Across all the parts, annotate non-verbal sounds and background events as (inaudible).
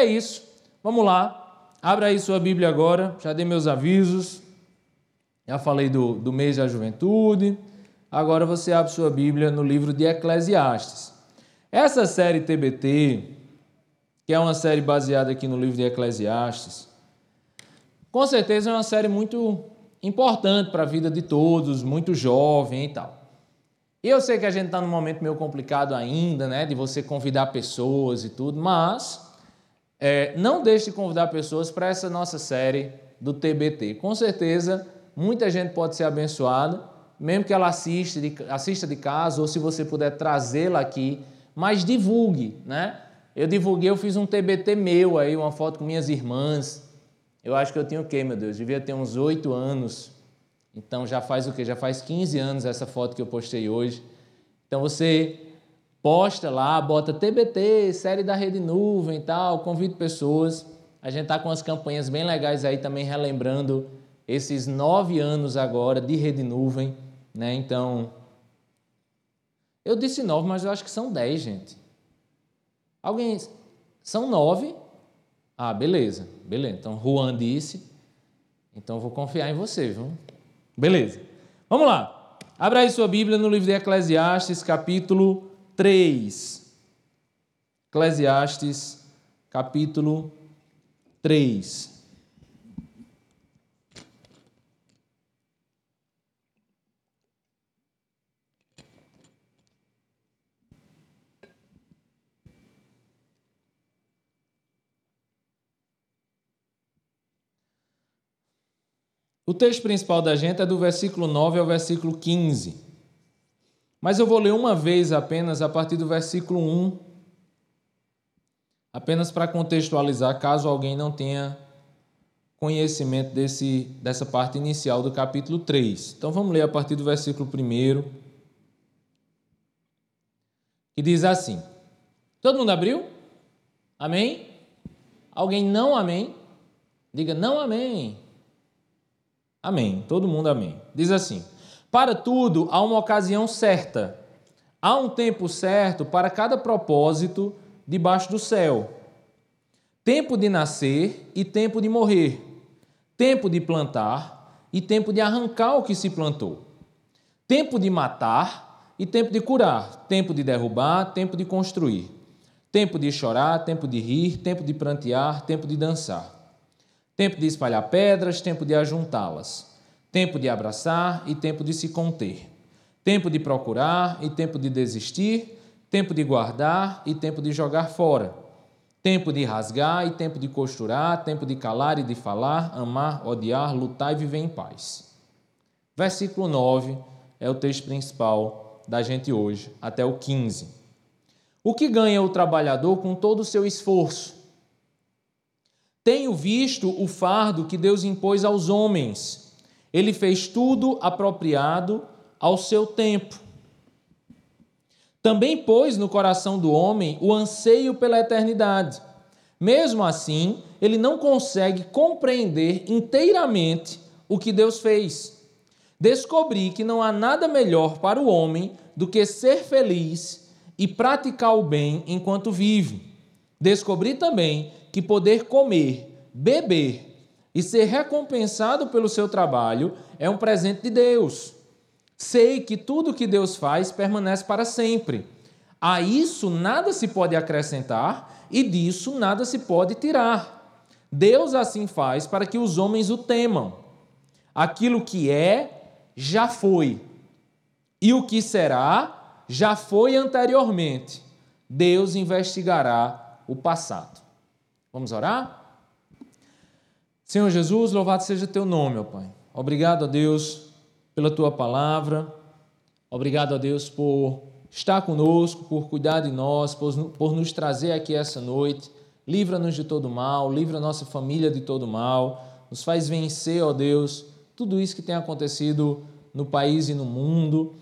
é isso. Vamos lá. Abra aí sua Bíblia agora. Já dei meus avisos. Já falei do, do mês da juventude. Agora você abre sua Bíblia no livro de Eclesiastes. Essa série TBT, que é uma série baseada aqui no livro de Eclesiastes, com certeza é uma série muito importante para a vida de todos, muito jovem e tal. Eu sei que a gente está num momento meio complicado ainda, né, de você convidar pessoas e tudo, mas é, não deixe de convidar pessoas para essa nossa série do TBT. Com certeza, muita gente pode ser abençoada, mesmo que ela assista de, assista de casa, ou se você puder trazê-la aqui, mas divulgue, né? Eu divulguei, eu fiz um TBT meu aí, uma foto com minhas irmãs. Eu acho que eu tinha o quê, meu Deus? Devia ter uns oito anos. Então já faz o quê? Já faz 15 anos essa foto que eu postei hoje. Então você posta lá, bota TBT, série da Rede Nuvem e tal, convide pessoas. A gente está com as campanhas bem legais aí também, relembrando esses nove anos agora de Rede Nuvem, né? Então, eu disse nove, mas eu acho que são dez, gente. Alguém. São nove? Ah, beleza, beleza. Então, Juan disse. Então, vou confiar em você, viu? Beleza. Vamos lá. Abra aí sua Bíblia no livro de Eclesiastes, capítulo 3. Eclesiastes, capítulo 3. O texto principal da gente é do versículo 9 ao versículo 15. Mas eu vou ler uma vez apenas a partir do versículo 1, apenas para contextualizar, caso alguém não tenha conhecimento desse, dessa parte inicial do capítulo 3. Então vamos ler a partir do versículo 1, que diz assim: Todo mundo abriu? Amém? Alguém não amém? Diga não amém. Amém. Todo mundo amém. Diz assim: Para tudo há uma ocasião certa. Há um tempo certo para cada propósito debaixo do céu. Tempo de nascer e tempo de morrer. Tempo de plantar e tempo de arrancar o que se plantou. Tempo de matar e tempo de curar. Tempo de derrubar, tempo de construir. Tempo de chorar, tempo de rir, tempo de prantear, tempo de dançar tempo de espalhar pedras, tempo de ajuntá-las, tempo de abraçar e tempo de se conter, tempo de procurar e tempo de desistir, tempo de guardar e tempo de jogar fora, tempo de rasgar e tempo de costurar, tempo de calar e de falar, amar, odiar, lutar e viver em paz. Versículo 9 é o texto principal da gente hoje, até o 15. O que ganha o trabalhador com todo o seu esforço? Tenho visto o fardo que Deus impôs aos homens. Ele fez tudo apropriado ao seu tempo. Também pôs no coração do homem o anseio pela eternidade. Mesmo assim, ele não consegue compreender inteiramente o que Deus fez. Descobri que não há nada melhor para o homem do que ser feliz e praticar o bem enquanto vive. Descobri também que poder comer, beber e ser recompensado pelo seu trabalho é um presente de Deus. Sei que tudo que Deus faz permanece para sempre. A isso nada se pode acrescentar e disso nada se pode tirar. Deus assim faz para que os homens o temam. Aquilo que é, já foi. E o que será, já foi anteriormente. Deus investigará o passado. Vamos orar? Senhor Jesus, louvado seja teu nome, ó Pai. Obrigado a Deus pela tua palavra. Obrigado a Deus por estar conosco, por cuidar de nós, por, nos trazer aqui essa noite. Livra-nos de todo mal, livra nossa família de todo mal. Nos faz vencer, ó Deus, tudo isso que tem acontecido no país e no mundo.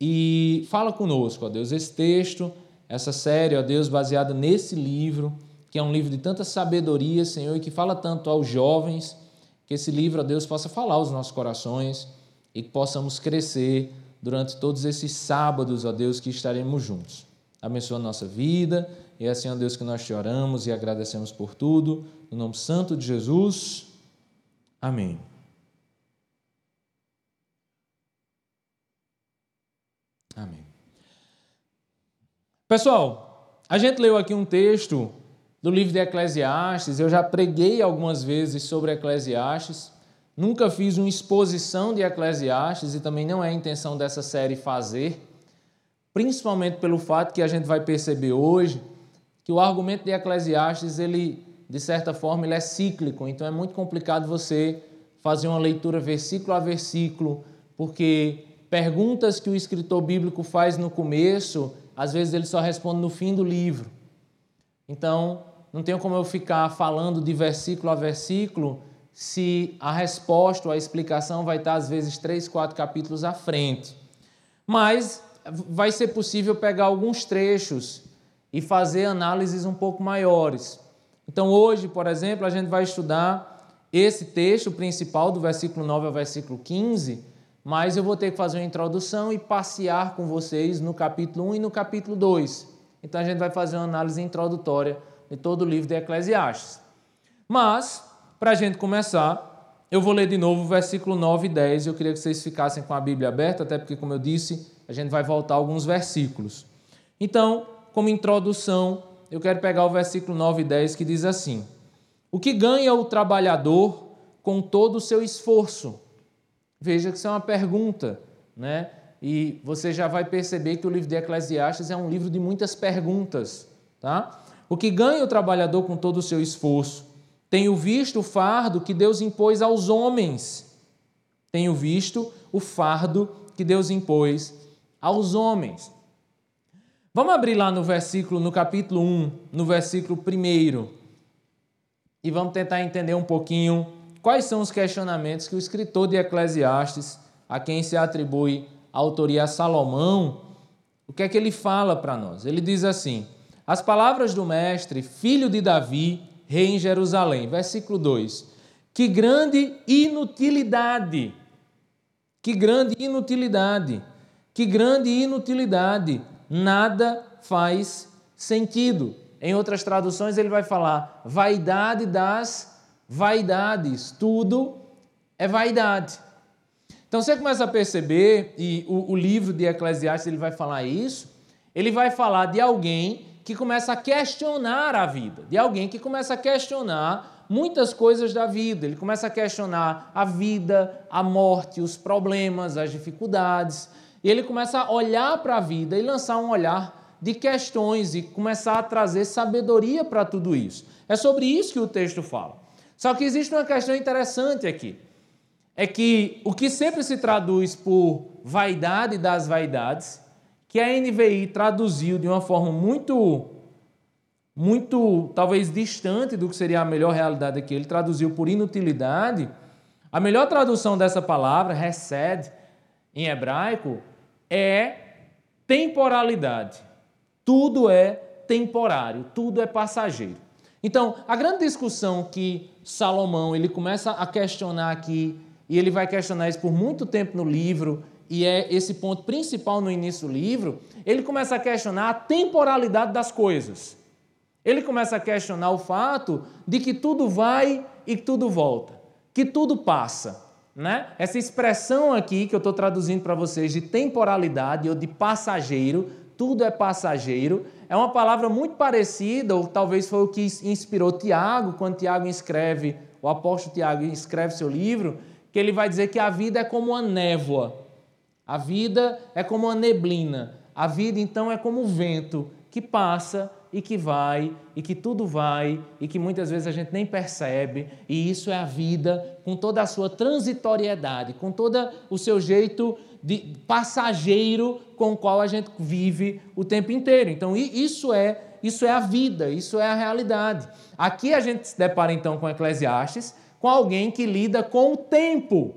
E fala conosco, ó Deus, esse texto, essa série, ó Deus, baseada nesse livro que é um livro de tanta sabedoria, Senhor, e que fala tanto aos jovens, que esse livro, ó Deus, possa falar aos nossos corações e que possamos crescer durante todos esses sábados, ó Deus, que estaremos juntos. Abençoa a nossa vida E é assim, ó Deus, que nós te oramos e agradecemos por tudo. No nome santo de Jesus. Amém. Amém. Pessoal, a gente leu aqui um texto do livro de Eclesiastes. Eu já preguei algumas vezes sobre Eclesiastes. Nunca fiz uma exposição de Eclesiastes e também não é a intenção dessa série fazer, principalmente pelo fato que a gente vai perceber hoje que o argumento de Eclesiastes, ele de certa forma, ele é cíclico, então é muito complicado você fazer uma leitura versículo a versículo, porque perguntas que o escritor bíblico faz no começo, às vezes ele só responde no fim do livro. Então, não tem como eu ficar falando de versículo a versículo se a resposta ou a explicação vai estar, às vezes, três, quatro capítulos à frente. Mas vai ser possível pegar alguns trechos e fazer análises um pouco maiores. Então, hoje, por exemplo, a gente vai estudar esse texto principal, do versículo 9 ao versículo 15, mas eu vou ter que fazer uma introdução e passear com vocês no capítulo 1 e no capítulo 2. Então, a gente vai fazer uma análise introdutória de todo o livro de Eclesiastes. Mas, para a gente começar, eu vou ler de novo o versículo 9 e 10. Eu queria que vocês ficassem com a Bíblia aberta, até porque, como eu disse, a gente vai voltar alguns versículos. Então, como introdução, eu quero pegar o versículo 9 e 10 que diz assim: O que ganha o trabalhador com todo o seu esforço? Veja que isso é uma pergunta, né? E você já vai perceber que o livro de Eclesiastes é um livro de muitas perguntas, tá? O que ganha o trabalhador com todo o seu esforço? Tenho visto o fardo que Deus impôs aos homens. Tenho visto o fardo que Deus impôs aos homens. Vamos abrir lá no versículo, no capítulo 1, no versículo 1, e vamos tentar entender um pouquinho quais são os questionamentos que o escritor de Eclesiastes, a quem se atribui a autoria a Salomão, o que é que ele fala para nós? Ele diz assim: As palavras do mestre, filho de Davi, rei em Jerusalém. Versículo 2. Que grande inutilidade! Que grande inutilidade! Que grande inutilidade! Nada faz sentido. Em outras traduções, ele vai falar vaidade das vaidades. Tudo é vaidade. Então você começa a perceber, e o, o livro de Eclesiastes ele vai falar isso, ele vai falar de alguém que começa a questionar a vida, de alguém que começa a questionar muitas coisas da vida. Ele começa a questionar a vida, a morte, os problemas, as dificuldades. E ele começa a olhar para a vida e lançar um olhar de questões e começar a trazer sabedoria para tudo isso. É sobre isso que o texto fala. Só que existe uma questão interessante aqui. É que o que sempre se traduz por vaidade das vaidades que a NVI traduziu de uma forma muito, muito talvez distante do que seria a melhor realidade aqui. Ele traduziu por inutilidade. A melhor tradução dessa palavra, resed, em hebraico, é temporalidade. Tudo é temporário, tudo é passageiro. Então, a grande discussão que Salomão ele começa a questionar aqui, e ele vai questionar isso por muito tempo no livro, e é esse ponto principal no início do livro, ele começa a questionar a temporalidade das coisas. Ele começa a questionar o fato de que tudo vai e que tudo volta, que tudo passa. Né? Essa expressão aqui que eu estou traduzindo para vocês de temporalidade ou de passageiro, tudo é passageiro, é uma palavra muito parecida, ou talvez foi o que inspirou Tiago, quando Tiago escreve, o apóstolo Tiago escreve seu livro, que ele vai dizer que a vida é como uma névoa. A vida é como uma neblina. A vida, então, é como o vento que passa e que vai, e que tudo vai, e que muitas vezes a gente nem percebe, e isso é a vida com toda a sua transitoriedade, com todo o seu jeito de passageiro com o qual a gente vive o tempo inteiro. Então, isso é, isso é a vida, isso é a realidade. Aqui a gente se depara então com Eclesiastes, com alguém que lida com o tempo.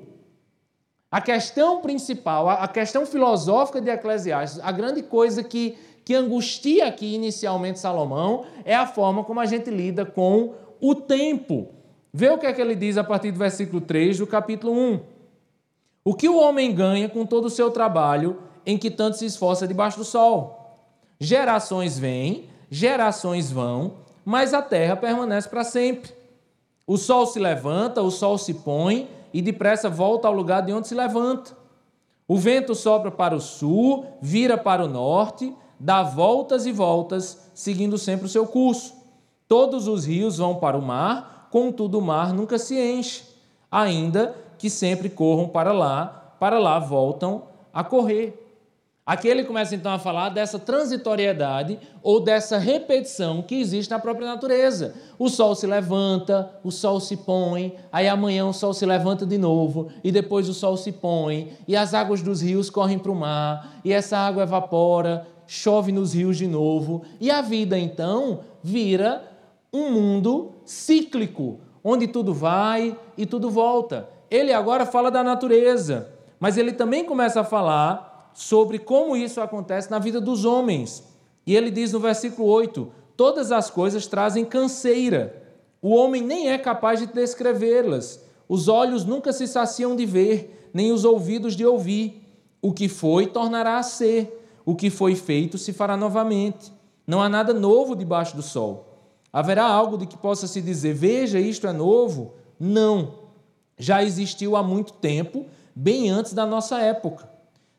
A questão principal, a questão filosófica de Eclesiastes, a grande coisa que, que angustia aqui inicialmente Salomão é a forma como a gente lida com o tempo. Vê o que é que ele diz a partir do versículo 3 do capítulo 1. O que o homem ganha com todo o seu trabalho em que tanto se esforça debaixo do sol? Gerações vêm, gerações vão, mas a terra permanece para sempre. O sol se levanta, o sol se põe e depressa volta ao lugar de onde se levanta. O vento sopra para o sul, vira para o norte, dá voltas e voltas, seguindo sempre o seu curso. Todos os rios vão para o mar, contudo o mar nunca se enche, ainda que sempre corram para lá, para lá voltam a correr. Aqui ele começa então a falar dessa transitoriedade ou dessa repetição que existe na própria natureza. O sol se levanta, o sol se põe, aí amanhã o sol se levanta de novo, e depois o sol se põe, e as águas dos rios correm para o mar, e essa água evapora, chove nos rios de novo, e a vida então vira um mundo cíclico, onde tudo vai e tudo volta. Ele agora fala da natureza, mas ele também começa a falar sobre como isso acontece na vida dos homens. E ele diz no versículo 8: Todas as coisas trazem canseira. O homem nem é capaz de descrevê-las. Os olhos nunca se saciam de ver, nem os ouvidos de ouvir. O que foi tornará a ser. O que foi feito se fará novamente. Não há nada novo debaixo do sol. Haverá algo de que possa se dizer: Veja, isto é novo? Não. Já existiu há muito tempo, bem antes da nossa época.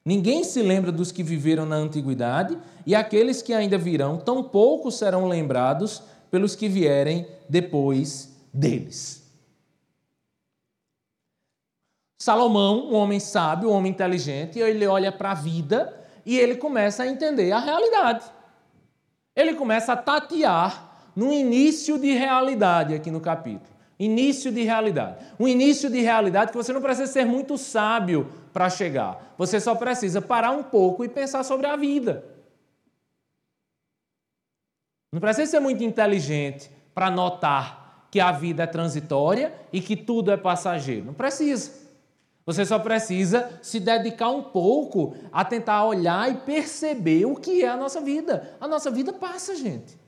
Ninguém se lembra dos que viveram na antiguidade, e aqueles que ainda virão, tampouco serão lembrados pelos que vierem depois deles. Salomão, um homem sábio, um homem inteligente, ele olha para a vida e ele começa a entender a realidade. Ele começa a tatear no início de realidade aqui no capítulo. Início de realidade. Um início de realidade que você não precisa ser muito sábio para chegar. Você só precisa parar um pouco e pensar sobre a vida. Não precisa ser muito inteligente para notar que a vida é transitória e que tudo é passageiro. Não precisa. Você só precisa se dedicar um pouco a tentar olhar e perceber o que é a nossa vida. A nossa vida passa, gente.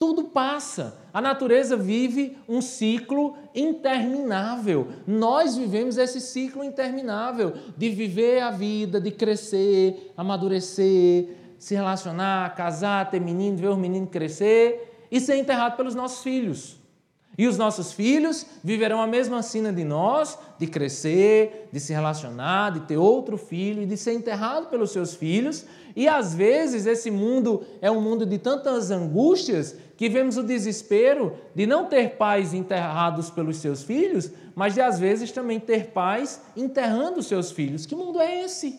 Tudo passa. A natureza vive um ciclo interminável. Nós vivemos esse ciclo interminável de viver a vida, de crescer, amadurecer, se relacionar, casar, ter menino, ver os meninos crescer e ser enterrado pelos nossos filhos. E os nossos filhos viverão a mesma sina de nós, de crescer, de se relacionar, de ter outro filho e de ser enterrado pelos seus filhos. E às vezes esse mundo é um mundo de tantas angústias que vemos o desespero de não ter pais enterrados pelos seus filhos, mas de às vezes também ter pais enterrando seus filhos. Que mundo é esse?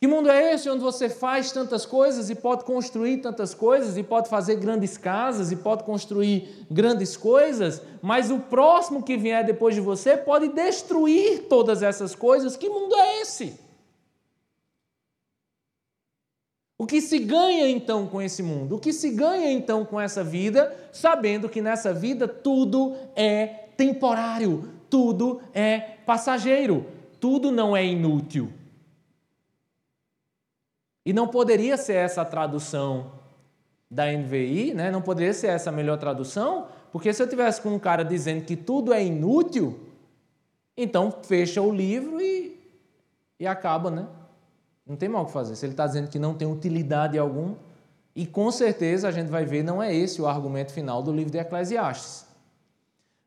Que mundo é esse onde você faz tantas coisas e pode construir tantas coisas e pode fazer grandes casas e pode construir grandes coisas, mas o próximo que vier depois de você pode destruir todas essas coisas? Que mundo é esse? O que se ganha então com esse mundo? O que se ganha então com essa vida, sabendo que nessa vida tudo é temporário, tudo é passageiro, tudo não é inútil. E não poderia ser essa a tradução da NVI, né? não poderia ser essa a melhor tradução, porque se eu tivesse com um cara dizendo que tudo é inútil, então fecha o livro e, e acaba, né? Não tem mal o que fazer. Se ele está dizendo que não tem utilidade alguma, e com certeza a gente vai ver, não é esse o argumento final do livro de Eclesiastes.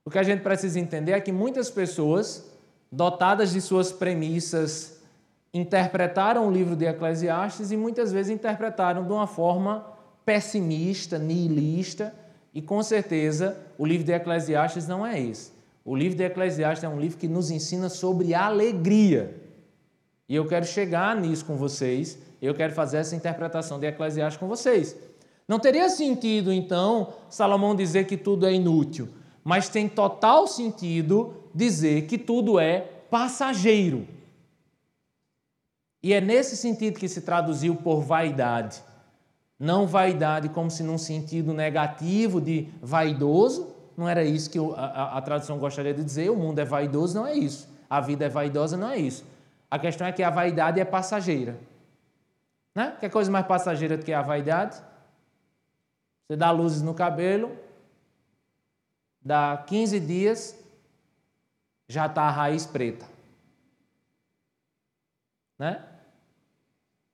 O que a gente precisa entender é que muitas pessoas, dotadas de suas premissas, interpretaram o livro de Eclesiastes e muitas vezes interpretaram de uma forma pessimista, nihilista, e com certeza o livro de Eclesiastes não é esse. O livro de Eclesiastes é um livro que nos ensina sobre alegria. E eu quero chegar nisso com vocês, eu quero fazer essa interpretação de Eclesiastes com vocês. Não teria sentido, então, Salomão dizer que tudo é inútil, mas tem total sentido dizer que tudo é passageiro. E é nesse sentido que se traduziu por vaidade. Não vaidade como se num sentido negativo de vaidoso, não era isso que a, a, tradução gostaria de dizer, o mundo é vaidoso, não é isso. A vida é vaidosa, não é isso. A questão é que a vaidade é passageira. Né? Que coisa mais passageira do que a vaidade? Você dá luzes no cabelo, dá 15 dias, já está a raiz preta. Né?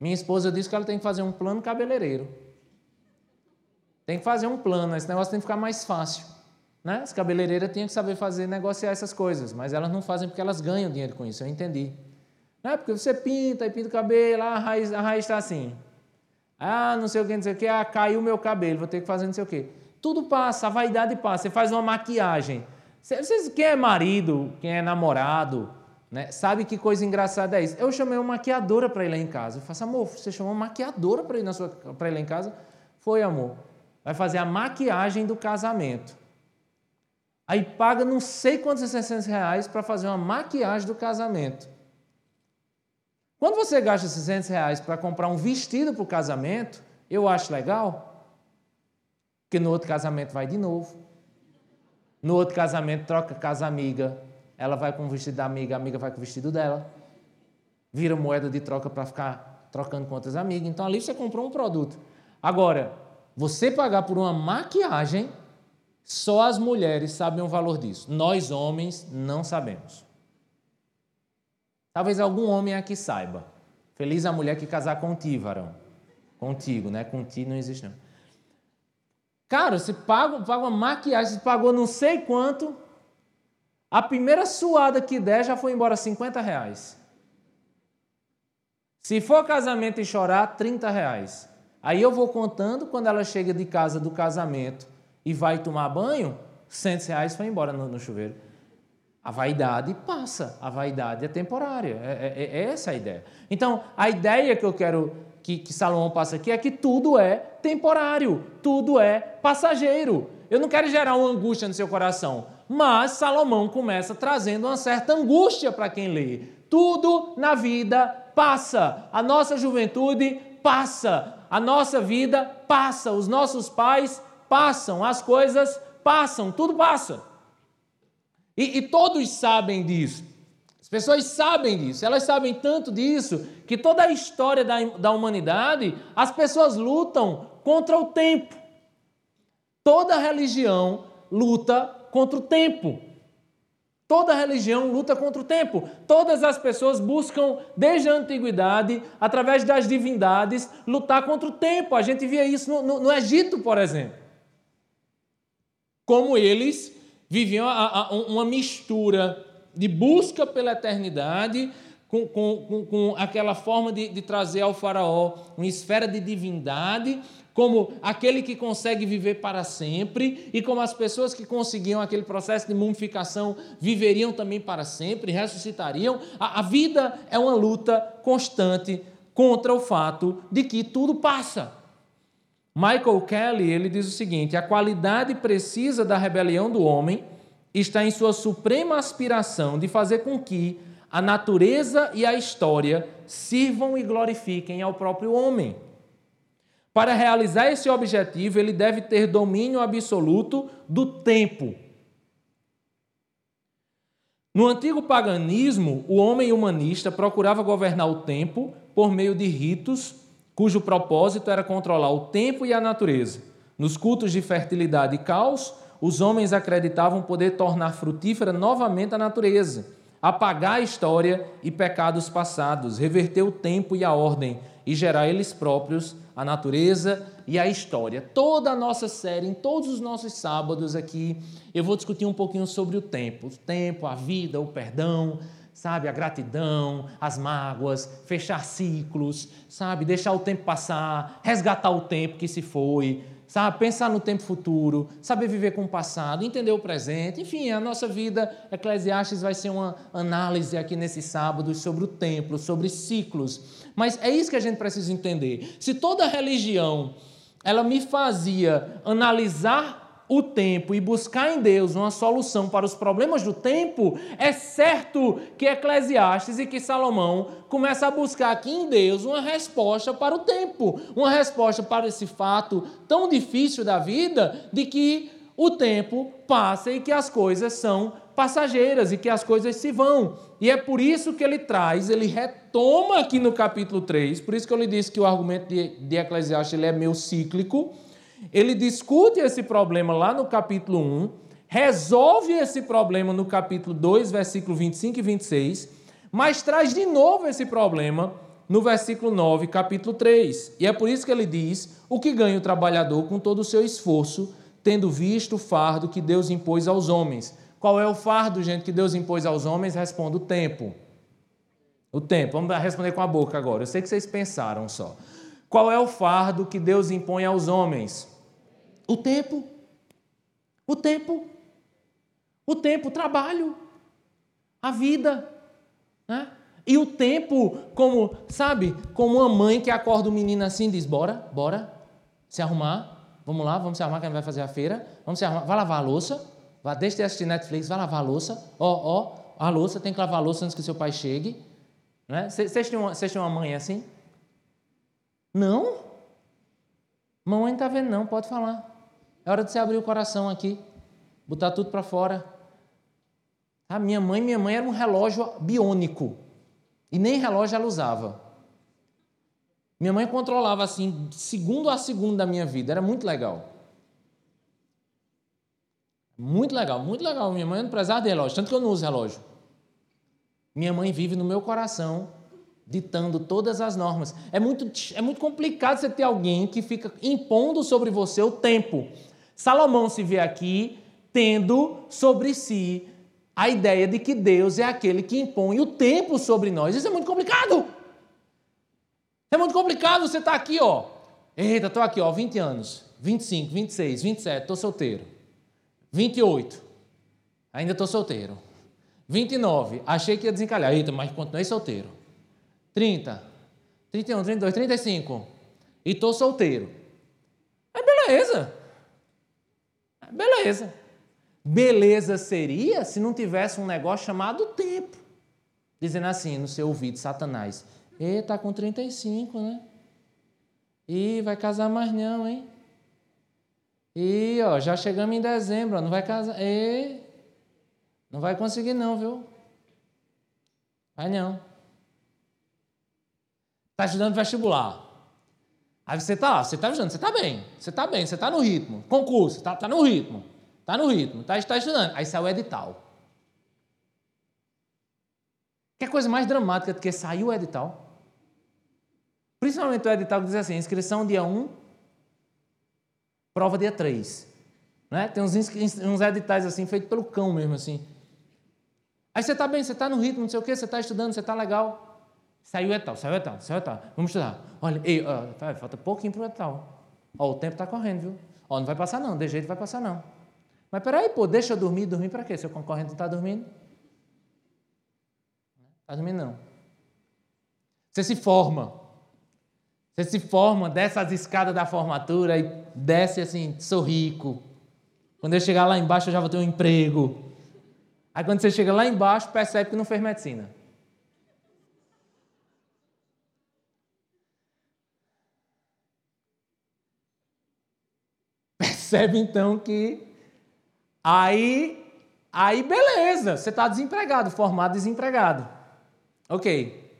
Minha esposa disse que ela tem que fazer um plano cabeleireiro. Tem que fazer um plano, esse negócio tem que ficar mais fácil. Né? As cabeleireiras tinham que saber fazer, negociar essas coisas, mas elas não fazem porque elas ganham dinheiro com isso, eu entendi. Não é porque você pinta e pinta o cabelo, a raiz, a raiz está assim. Ah, não sei o que, não sei o que, ah, caiu o meu cabelo, vou ter que fazer não sei o que. Tudo passa, a vaidade passa. Você faz uma maquiagem. Vocês, quem é marido, quem é namorado, né, sabe que coisa engraçada é isso. Eu chamei uma maquiadora para ir lá em casa. Eu faço, amor, você chamou uma maquiadora para ir, na sua, ir lá em casa? Foi, amor. Vai fazer a maquiagem do casamento. Aí paga não sei quantos 600 reais para fazer uma maquiagem do casamento. Quando você gasta 600 reais para comprar um vestido para o casamento, eu acho legal, porque no outro casamento vai de novo. No outro casamento, troca casa amiga. Ela vai com o vestido da amiga, a amiga vai com o vestido dela. Vira moeda de troca para ficar trocando com outras amigas. Então ali você comprou um produto. Agora, você pagar por uma maquiagem, só as mulheres sabem o valor disso. Nós, homens, não sabemos. Talvez algum homem aqui saiba. Feliz a mulher que casar contigo, varão. Contigo, né? Contigo não existe não. Cara, você paga, paga uma maquiagem, você pagou não sei quanto. A primeira suada que der já foi embora 50 reais. Se for casamento e chorar, 30 reais. Aí eu vou contando, quando ela chega de casa do casamento e vai tomar banho, 100 reais foi embora no, no chuveiro. A vaidade passa, a vaidade é temporária, é, é, é essa a ideia. Então, a ideia que eu quero que, que Salomão passa aqui é que tudo é temporário, tudo é passageiro. Eu não quero gerar uma angústia no seu coração, mas Salomão começa trazendo uma certa angústia para quem lê. Tudo na vida passa, a nossa juventude passa, a nossa vida passa, os nossos pais passam, as coisas passam, tudo passa. E, e todos sabem disso. As pessoas sabem disso, elas sabem tanto disso que toda a história da, da humanidade, as pessoas lutam contra o tempo. Toda religião luta contra o tempo. Toda religião luta contra o tempo. Todas as pessoas buscam, desde a antiguidade, através das divindades, lutar contra o tempo. A gente via isso no, no, no Egito, por exemplo. Como eles viviam a, a, uma mistura de busca pela eternidade, com, com, com aquela forma de, de trazer ao Faraó uma esfera de divindade, como aquele que consegue viver para sempre, e como as pessoas que conseguiam aquele processo de mumificação viveriam também para sempre, ressuscitariam. A, a vida é uma luta constante contra o fato de que tudo passa. Michael Kelly ele diz o seguinte: a qualidade precisa da rebelião do homem está em sua suprema aspiração de fazer com que a natureza e a história sirvam e glorifiquem ao próprio homem. Para realizar esse objetivo, ele deve ter domínio absoluto do tempo. No antigo paganismo, o homem humanista procurava governar o tempo por meio de ritos cujo propósito era controlar o tempo e a natureza. Nos cultos de fertilidade e caos, os homens acreditavam poder tornar frutífera novamente a natureza, apagar a história e pecados passados, reverter o tempo e a ordem e gerar eles próprios a natureza e a história. Toda a nossa série, em todos os nossos sábados aqui, eu vou discutir um pouquinho sobre o tempo, o tempo, a vida, o perdão, sabe, a gratidão, as mágoas, fechar ciclos, sabe, deixar o tempo passar, resgatar o tempo que se foi, sabe? Pensar no tempo futuro, saber viver com o passado, entender o presente. Enfim, a nossa vida, Eclesiastes vai ser uma análise aqui nesses sábados sobre o templo, sobre ciclos. Mas é isso que a gente precisa entender. Se toda religião ela me fazia analisar o tempo e buscar em Deus uma solução para os problemas do tempo, é certo que Eclesiastes e que Salomão começa a buscar aqui em Deus uma resposta para o tempo, uma resposta para esse fato tão difícil da vida de que o tempo passa e que as coisas são passageiras e que as coisas se vão. E é por isso que ele traz, ele retoma aqui no capítulo 3, por isso que eu lhe disse que o argumento de, de Eclesiastes ele é meio cíclico, ele discute esse problema lá no capítulo 1, resolve esse problema no capítulo 2, versículo 25 e 26, mas traz de novo esse problema no versículo 9, capítulo 3. E é por isso que ele diz: O que ganha o trabalhador com todo o seu esforço, tendo visto o fardo que Deus impôs aos homens. Qual é o fardo, gente, que Deus impôs aos homens? Responda o tempo. O tempo. Vamos responder com a boca agora. Eu sei que vocês pensaram só. Qual é o fardo que Deus impõe aos homens? O tempo. O tempo. O tempo, o trabalho. A vida. Né? E o tempo, como, sabe, como uma mãe que acorda o menino assim diz: bora, bora, se arrumar. Vamos lá, vamos se arrumar que a gente vai fazer a feira. Vamos se arrumar. Vai lavar a louça. Vai, deixa de assistir Netflix, vai lavar a louça. Ó, ó, a louça, tem que lavar a louça antes que seu pai chegue. Né? Vocês tinham uma mãe assim? Não? Mamãe não está vendo, não, pode falar. É hora de você abrir o coração aqui, botar tudo para fora. A minha mãe, minha mãe era um relógio biônico. E nem relógio ela usava. Minha mãe controlava assim, segundo a segundo da minha vida. Era muito legal. Muito legal, muito legal. Minha mãe é um empresária de relógio, tanto que eu não uso relógio. Minha mãe vive no meu coração, ditando todas as normas. É muito, é muito complicado você ter alguém que fica impondo sobre você o tempo. Salomão se vê aqui tendo sobre si a ideia de que Deus é aquele que impõe o tempo sobre nós. Isso é muito complicado. É muito complicado você estar tá aqui, ó. Eita, estou aqui, ó, 20 anos, 25, 26, 27, estou solteiro. 28, ainda estou solteiro. 29, achei que ia desencalhar. Eita, mas continuei solteiro. 30, 31, 32, 35. E estou solteiro. É beleza. É beleza. Beleza seria se não tivesse um negócio chamado tempo. Dizendo assim no seu ouvido, Satanás. E tá com 35, né? E vai casar mais não, hein? E ó, já chegamos em dezembro, ó, não vai casar. E não vai conseguir não, viu? Vai não. Tá estudando vestibular. Aí você tá, você tá estudando, você tá bem, você tá bem, você tá no ritmo. Concurso, tá, tá no ritmo. Tá no ritmo, tá, tá estudando. Aí saiu o edital. Que coisa mais dramática do que saiu o edital? Principalmente o edital que diz assim: inscrição dia 1, prova dia 3. Né? Tem uns, uns editais assim, feitos pelo cão mesmo, assim. Aí você está bem, você está no ritmo, não sei o quê, você está estudando, você está legal. Saiu o edital, saiu o edital, saiu o edital. Vamos estudar. Olha, ei, ó, falta pouquinho para o edital. Ó, o tempo está correndo, viu? Ó, não vai passar não, de jeito vai passar não. Mas peraí, pô, deixa eu dormir, dormir para quê? Seu concorrente está dormindo? Está dormindo não. Você se forma. Você se forma, desce as escadas da formatura e desce assim, sou rico. Quando eu chegar lá embaixo, eu já vou ter um emprego. Aí quando você chega lá embaixo, percebe que não fez medicina. Percebe então que aí, aí beleza, você está desempregado, formado desempregado. Ok.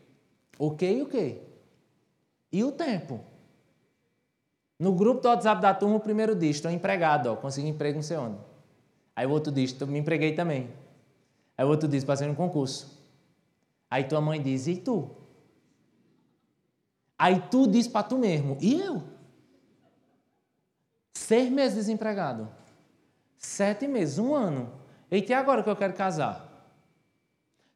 Ok, ok. E o tempo? No grupo do WhatsApp da turma, o primeiro diz: estou empregado, ó, consegui emprego não sei onde. Aí o outro diz: me empreguei também. Aí o outro diz, passei no concurso. Aí tua mãe diz, e tu? Aí tu diz para tu mesmo, e eu? Seis meses desempregado. Sete meses, um ano. Eita, e agora que eu quero casar?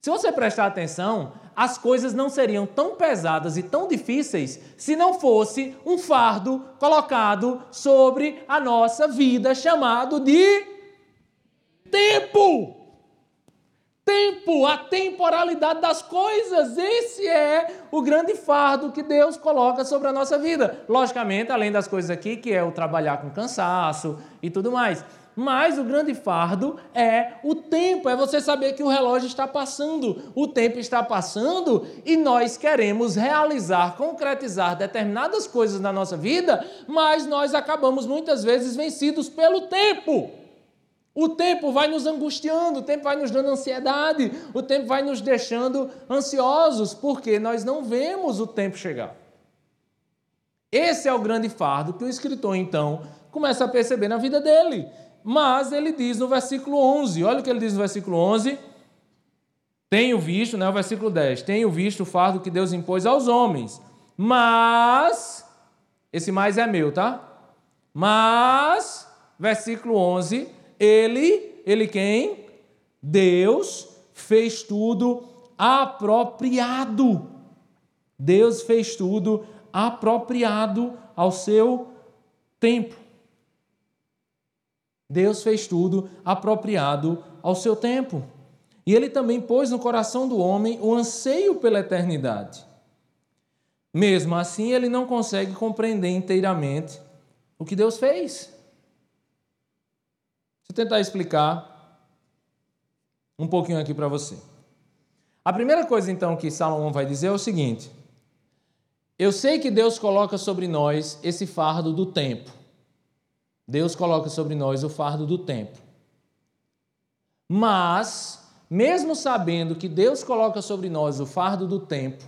Se você prestar atenção, as coisas não seriam tão pesadas e tão difíceis se não fosse um fardo colocado sobre a nossa vida chamado de tempo tempo, a temporalidade das coisas. Esse é o grande fardo que Deus coloca sobre a nossa vida. Logicamente, além das coisas aqui, que é o trabalhar com cansaço e tudo mais. Mas o grande fardo é o tempo, é você saber que o relógio está passando, o tempo está passando e nós queremos realizar, concretizar determinadas coisas na nossa vida, mas nós acabamos muitas vezes vencidos pelo tempo. O tempo vai nos angustiando, o tempo vai nos dando ansiedade, o tempo vai nos deixando ansiosos, porque nós não vemos o tempo chegar. Esse é o grande fardo que o escritor, então, começa a perceber na vida dele. Mas ele diz no versículo 11, olha o que ele diz no versículo 11: Tenho visto, né, o versículo 10, tenho visto o fardo que Deus impôs aos homens, mas, esse mais é meu, tá? Mas, versículo 11, ele, ele quem? Deus fez tudo apropriado. Deus fez tudo apropriado ao seu tempo. Deus fez tudo apropriado ao seu tempo. E ele também pôs no coração do homem o anseio pela eternidade. Mesmo assim, ele não consegue compreender inteiramente o que Deus fez. Eu tentar explicar um pouquinho aqui para você. A primeira coisa, então, que Salomão vai dizer é o seguinte: Eu sei que Deus coloca sobre nós esse fardo do tempo. Deus coloca sobre nós o fardo do tempo. Mas, mesmo sabendo que Deus coloca sobre nós o fardo do tempo,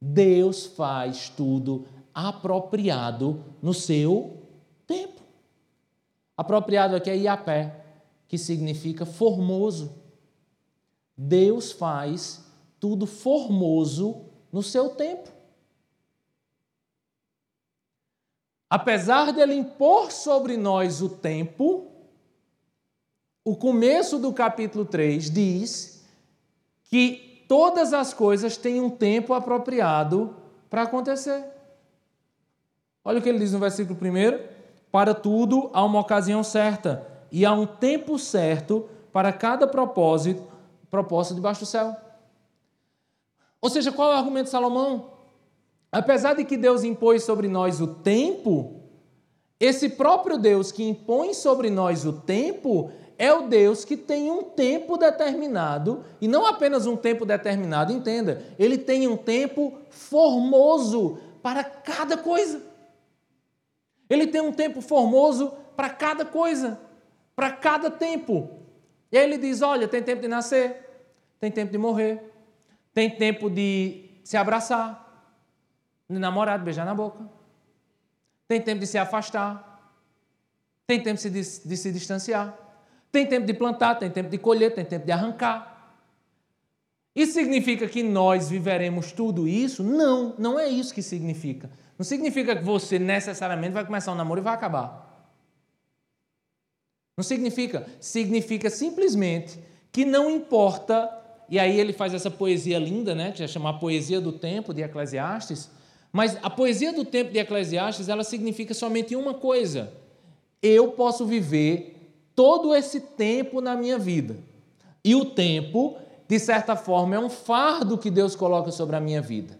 Deus faz tudo apropriado no seu tempo. Apropriado aqui é Iapé, que significa formoso. Deus faz tudo formoso no seu tempo. Apesar dele impor sobre nós o tempo, o começo do capítulo 3 diz que todas as coisas têm um tempo apropriado para acontecer. Olha o que ele diz no versículo 1: Para tudo há uma ocasião certa, e há um tempo certo para cada propósito, propósito debaixo do céu. Ou seja, qual é o argumento de Salomão? Apesar de que Deus impôs sobre nós o tempo, esse próprio Deus que impõe sobre nós o tempo é o Deus que tem um tempo determinado, e não apenas um tempo determinado, entenda, ele tem um tempo formoso para cada coisa. Ele tem um tempo formoso para cada coisa, para cada tempo. E aí ele diz: olha, tem tempo de nascer, tem tempo de morrer, tem tempo de se abraçar, de namorar, de beijar na boca, tem tempo de se afastar, tem tempo de de se distanciar, tem tempo de plantar, tem tempo de colher, tem tempo de arrancar. Isso significa que nós viveremos tudo isso? Não, não é isso que significa. Não significa que você necessariamente vai começar um namoro e vai acabar. Não significa. Significa simplesmente que não importa. E aí ele faz essa poesia linda, né? Que é chamar poesia do tempo de Eclesiastes. Mas a poesia do tempo de Eclesiastes, ela significa somente uma coisa. Eu posso viver todo esse tempo na minha vida. E o tempo, de certa forma, é um fardo que Deus coloca sobre a minha vida.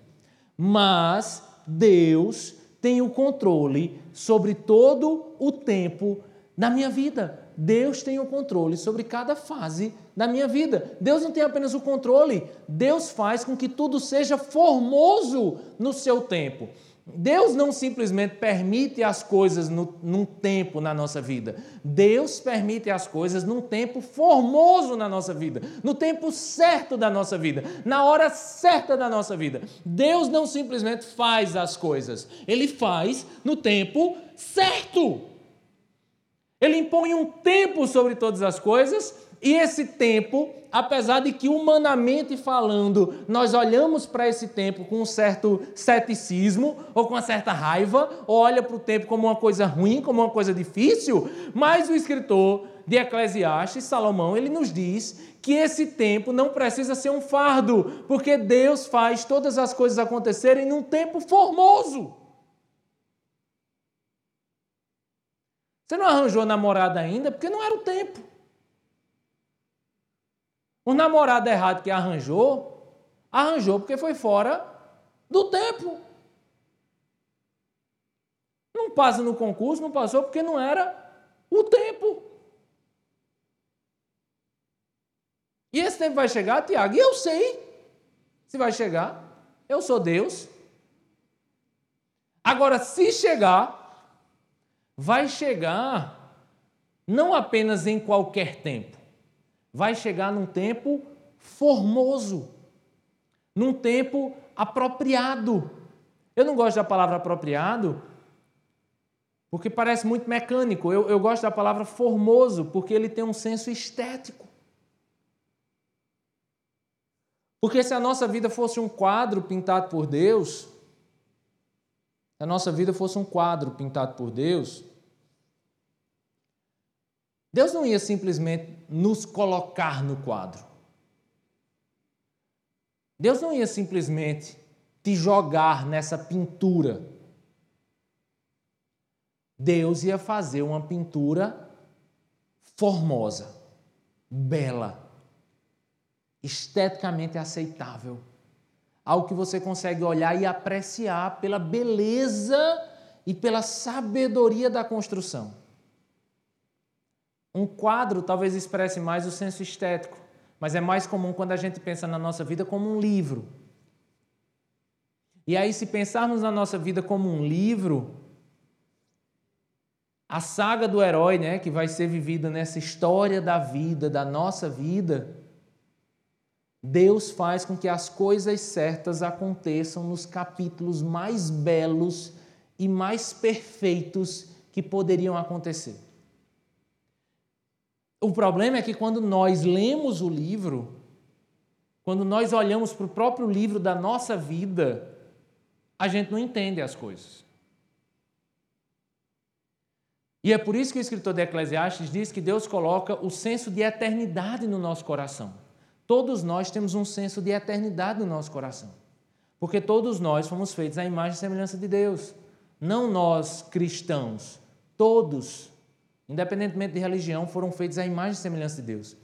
Mas Deus tem o controle sobre todo o tempo da minha vida. Deus tem o controle sobre cada fase da minha vida. Deus não tem apenas o controle, Deus faz com que tudo seja formoso no seu tempo. Deus não simplesmente permite as coisas no, num tempo na nossa vida. Deus permite as coisas num tempo formoso na nossa vida, no tempo certo da nossa vida, na hora certa da nossa vida. Deus não simplesmente faz as coisas, Ele faz no tempo certo. Ele impõe um tempo sobre todas as coisas e esse tempo, apesar de que humanamente falando, nós olhamos para esse tempo com um certo ceticismo ou com uma certa raiva, ou olha para o tempo como uma coisa ruim, como uma coisa difícil, mas o escritor de Eclesiastes, Salomão, ele nos diz que esse tempo não precisa ser um fardo, porque Deus faz todas as coisas acontecerem num tempo formoso. Você não arranjou namorada ainda porque não era o tempo. O namorado errado que arranjou, arranjou porque foi fora do tempo. Não passa no concurso, não passou porque não era o tempo. E esse tempo vai chegar, Tiago, e eu sei se vai chegar. Eu sou Deus. Agora, se chegar, vai chegar não apenas em qualquer tempo vai chegar num tempo formoso, num tempo apropriado. Eu não gosto da palavra apropriado porque parece muito mecânico. Eu, eu gosto da palavra formoso porque ele tem um senso estético. Porque se a nossa vida fosse um quadro pintado por Deus, se a nossa vida fosse um quadro pintado por Deus, Deus não ia simplesmente nos colocar no quadro. Deus não ia simplesmente te jogar nessa pintura. Deus ia fazer uma pintura formosa, bela, esteticamente aceitável. Algo que você consegue olhar e apreciar pela beleza e pela sabedoria da construção. Um quadro talvez expresse mais o senso estético, mas é mais comum quando a gente pensa na nossa vida como um livro. E aí, se pensarmos na nossa vida como um livro, a saga do herói, né, que vai ser vivida nessa história da vida, da nossa vida, Deus faz com que as coisas certas aconteçam nos capítulos mais belos e mais perfeitos que poderiam acontecer. O problema é que quando nós lemos o livro, quando nós olhamos para o próprio livro da nossa vida, a gente não entende as coisas. E é por isso que o escritor de Eclesiastes diz que Deus coloca o senso de eternidade no nosso coração. Todos nós temos um senso de eternidade no nosso coração. Porque todos nós fomos feitos à imagem e semelhança de Deus. Não nós cristãos, todos, independentemente de religião, foram feitos à imagem e semelhança de Deus.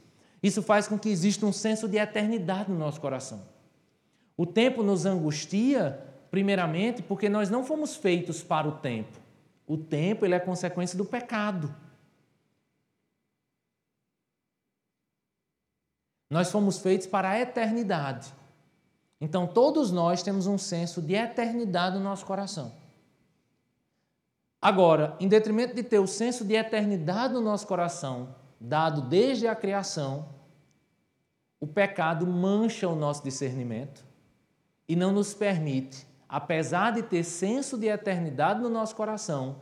Isso faz com que exista um senso de eternidade no nosso coração. O tempo nos angustia, primeiramente, porque nós não fomos feitos para o tempo. O tempo ele é consequência do pecado. Nós fomos feitos para a eternidade. Então, todos nós temos um senso de eternidade no nosso coração. Agora, em detrimento de ter o senso de eternidade no nosso coração, dado desde a criação, o pecado mancha o nosso discernimento e não nos permite apesar de ter senso de eternidade no nosso coração,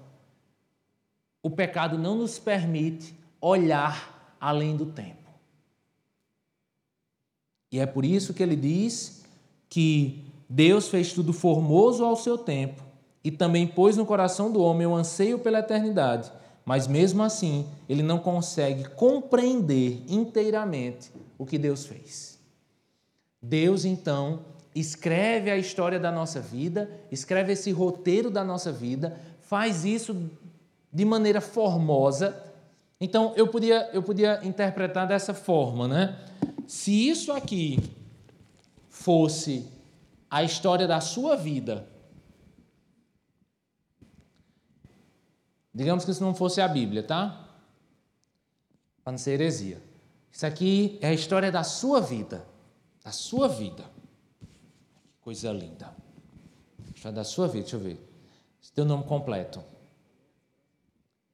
o pecado não nos permite olhar além do tempo. E é por isso que ele diz que Deus fez tudo formoso ao seu tempo e também pôs no coração do homem o anseio pela eternidade, mas mesmo assim ele não consegue compreender inteiramente o que Deus fez. Deus então escreve a história da nossa vida, escreve esse roteiro da nossa vida, faz isso de maneira formosa. Então eu podia, eu podia interpretar dessa forma, né? Se isso aqui fosse a história da sua vida, digamos que isso não fosse a Bíblia, tá? Para não ser heresia. Isso aqui é a história da sua vida, da sua vida. Coisa linda. Já da sua vida, deixa eu ver. Esse teu nome completo.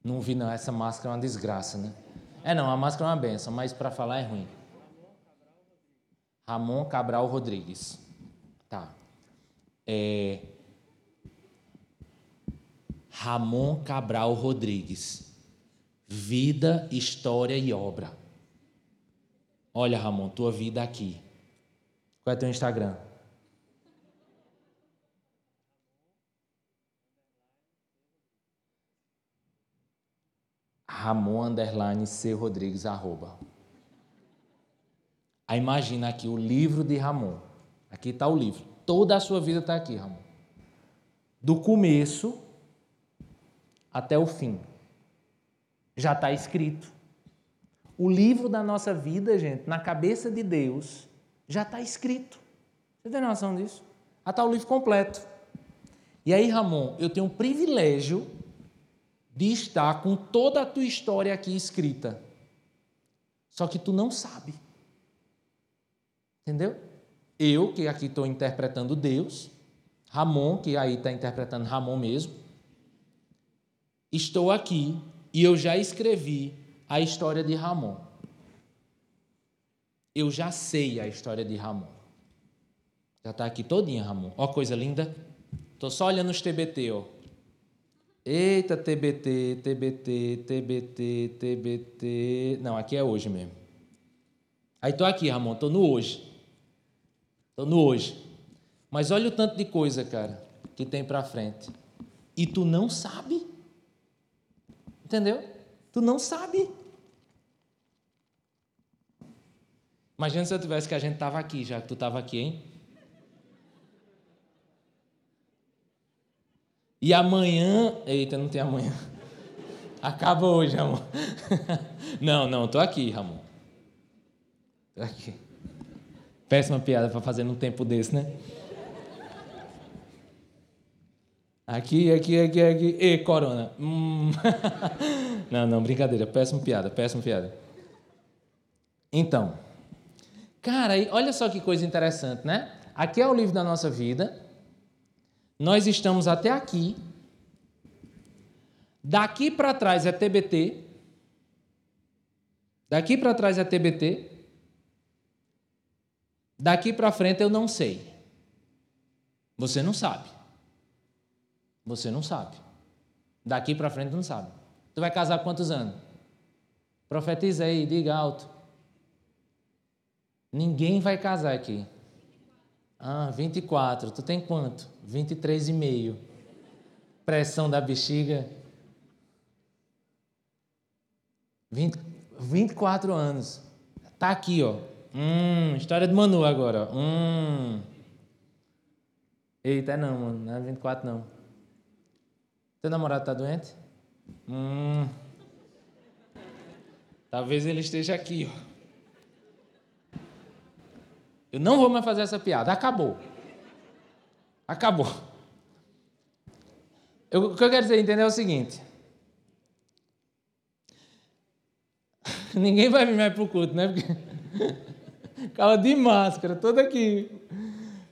Não vi, não. Essa máscara é uma desgraça, né? É, não, a máscara é uma benção, mas para falar é ruim. Ramon Cabral Rodrigues. Tá. É... Ramon Cabral Rodrigues. Vida, história e obra. Olha, Ramon, tua vida aqui. Qual é teu Instagram? Ramon underline C Rodrigues arroba. Aí imagina aqui o livro de Ramon. Aqui está o livro. Toda a sua vida está aqui, Ramon. Do começo até o fim. Já está escrito. O livro da nossa vida, gente, na cabeça de Deus, já está escrito. Você tem noção disso? Já está o livro completo. E aí, Ramon, eu tenho o privilégio de estar com toda a tua história aqui escrita. Só que tu não sabe. Entendeu? Eu, que aqui estou interpretando Deus, Ramon, que aí está interpretando Ramon mesmo, estou aqui e eu já escrevi a história de Ramon. Eu já sei a história de Ramon. Já está aqui todinha, Ramon. Ó, coisa linda. Estou só olhando os TBT, ó. Eita, TBT, TBT, TBT, TBT. Não, aqui é hoje mesmo. Aí tô aqui, Ramon, tô no hoje. Estou no hoje. Mas olha o tanto de coisa, cara, que tem para frente. E tu não sabe. Entendeu? Tu não sabe. Imagina se eu tivesse que a gente estava aqui, já que tu estava aqui, hein? E amanhã. Eita, não tem amanhã. Acaba hoje, Ramon. (laughs) Não, não, tô aqui, Ramon. Tô aqui. Péssima piada para fazer num tempo desse, né? Aqui, aqui, aqui, aqui. E corona. Hum. (laughs) Não, não, brincadeira. Péssima piada, péssima piada. Então, cara, olha só que coisa interessante, né? Aqui é o livro da nossa vida. Nós estamos até aqui. Daqui para trás é TBT. Daqui para trás é TBT. Daqui para frente eu não sei. Você não sabe. Você não sabe. Daqui para frente não sabe. Tu vai casar quantos anos? Profetiza aí, diga alto. Ninguém vai casar aqui. Ah, 24. Tu tem quanto? 23 e meio. Pressão da bexiga. 20, 24 anos. Tá aqui, ó. Hum, história de Manu agora. Hum. Eita, não, mano. Não é 24, não. Teu namorado tá doente? Hum. Talvez ele esteja aqui, ó. Eu não vou mais fazer essa piada. Acabou. Acabou. Eu, o que eu quero dizer, entender é o seguinte. (laughs) Ninguém vai vir mais pro culto, né? Porque... (laughs) Cala de máscara, todo aqui.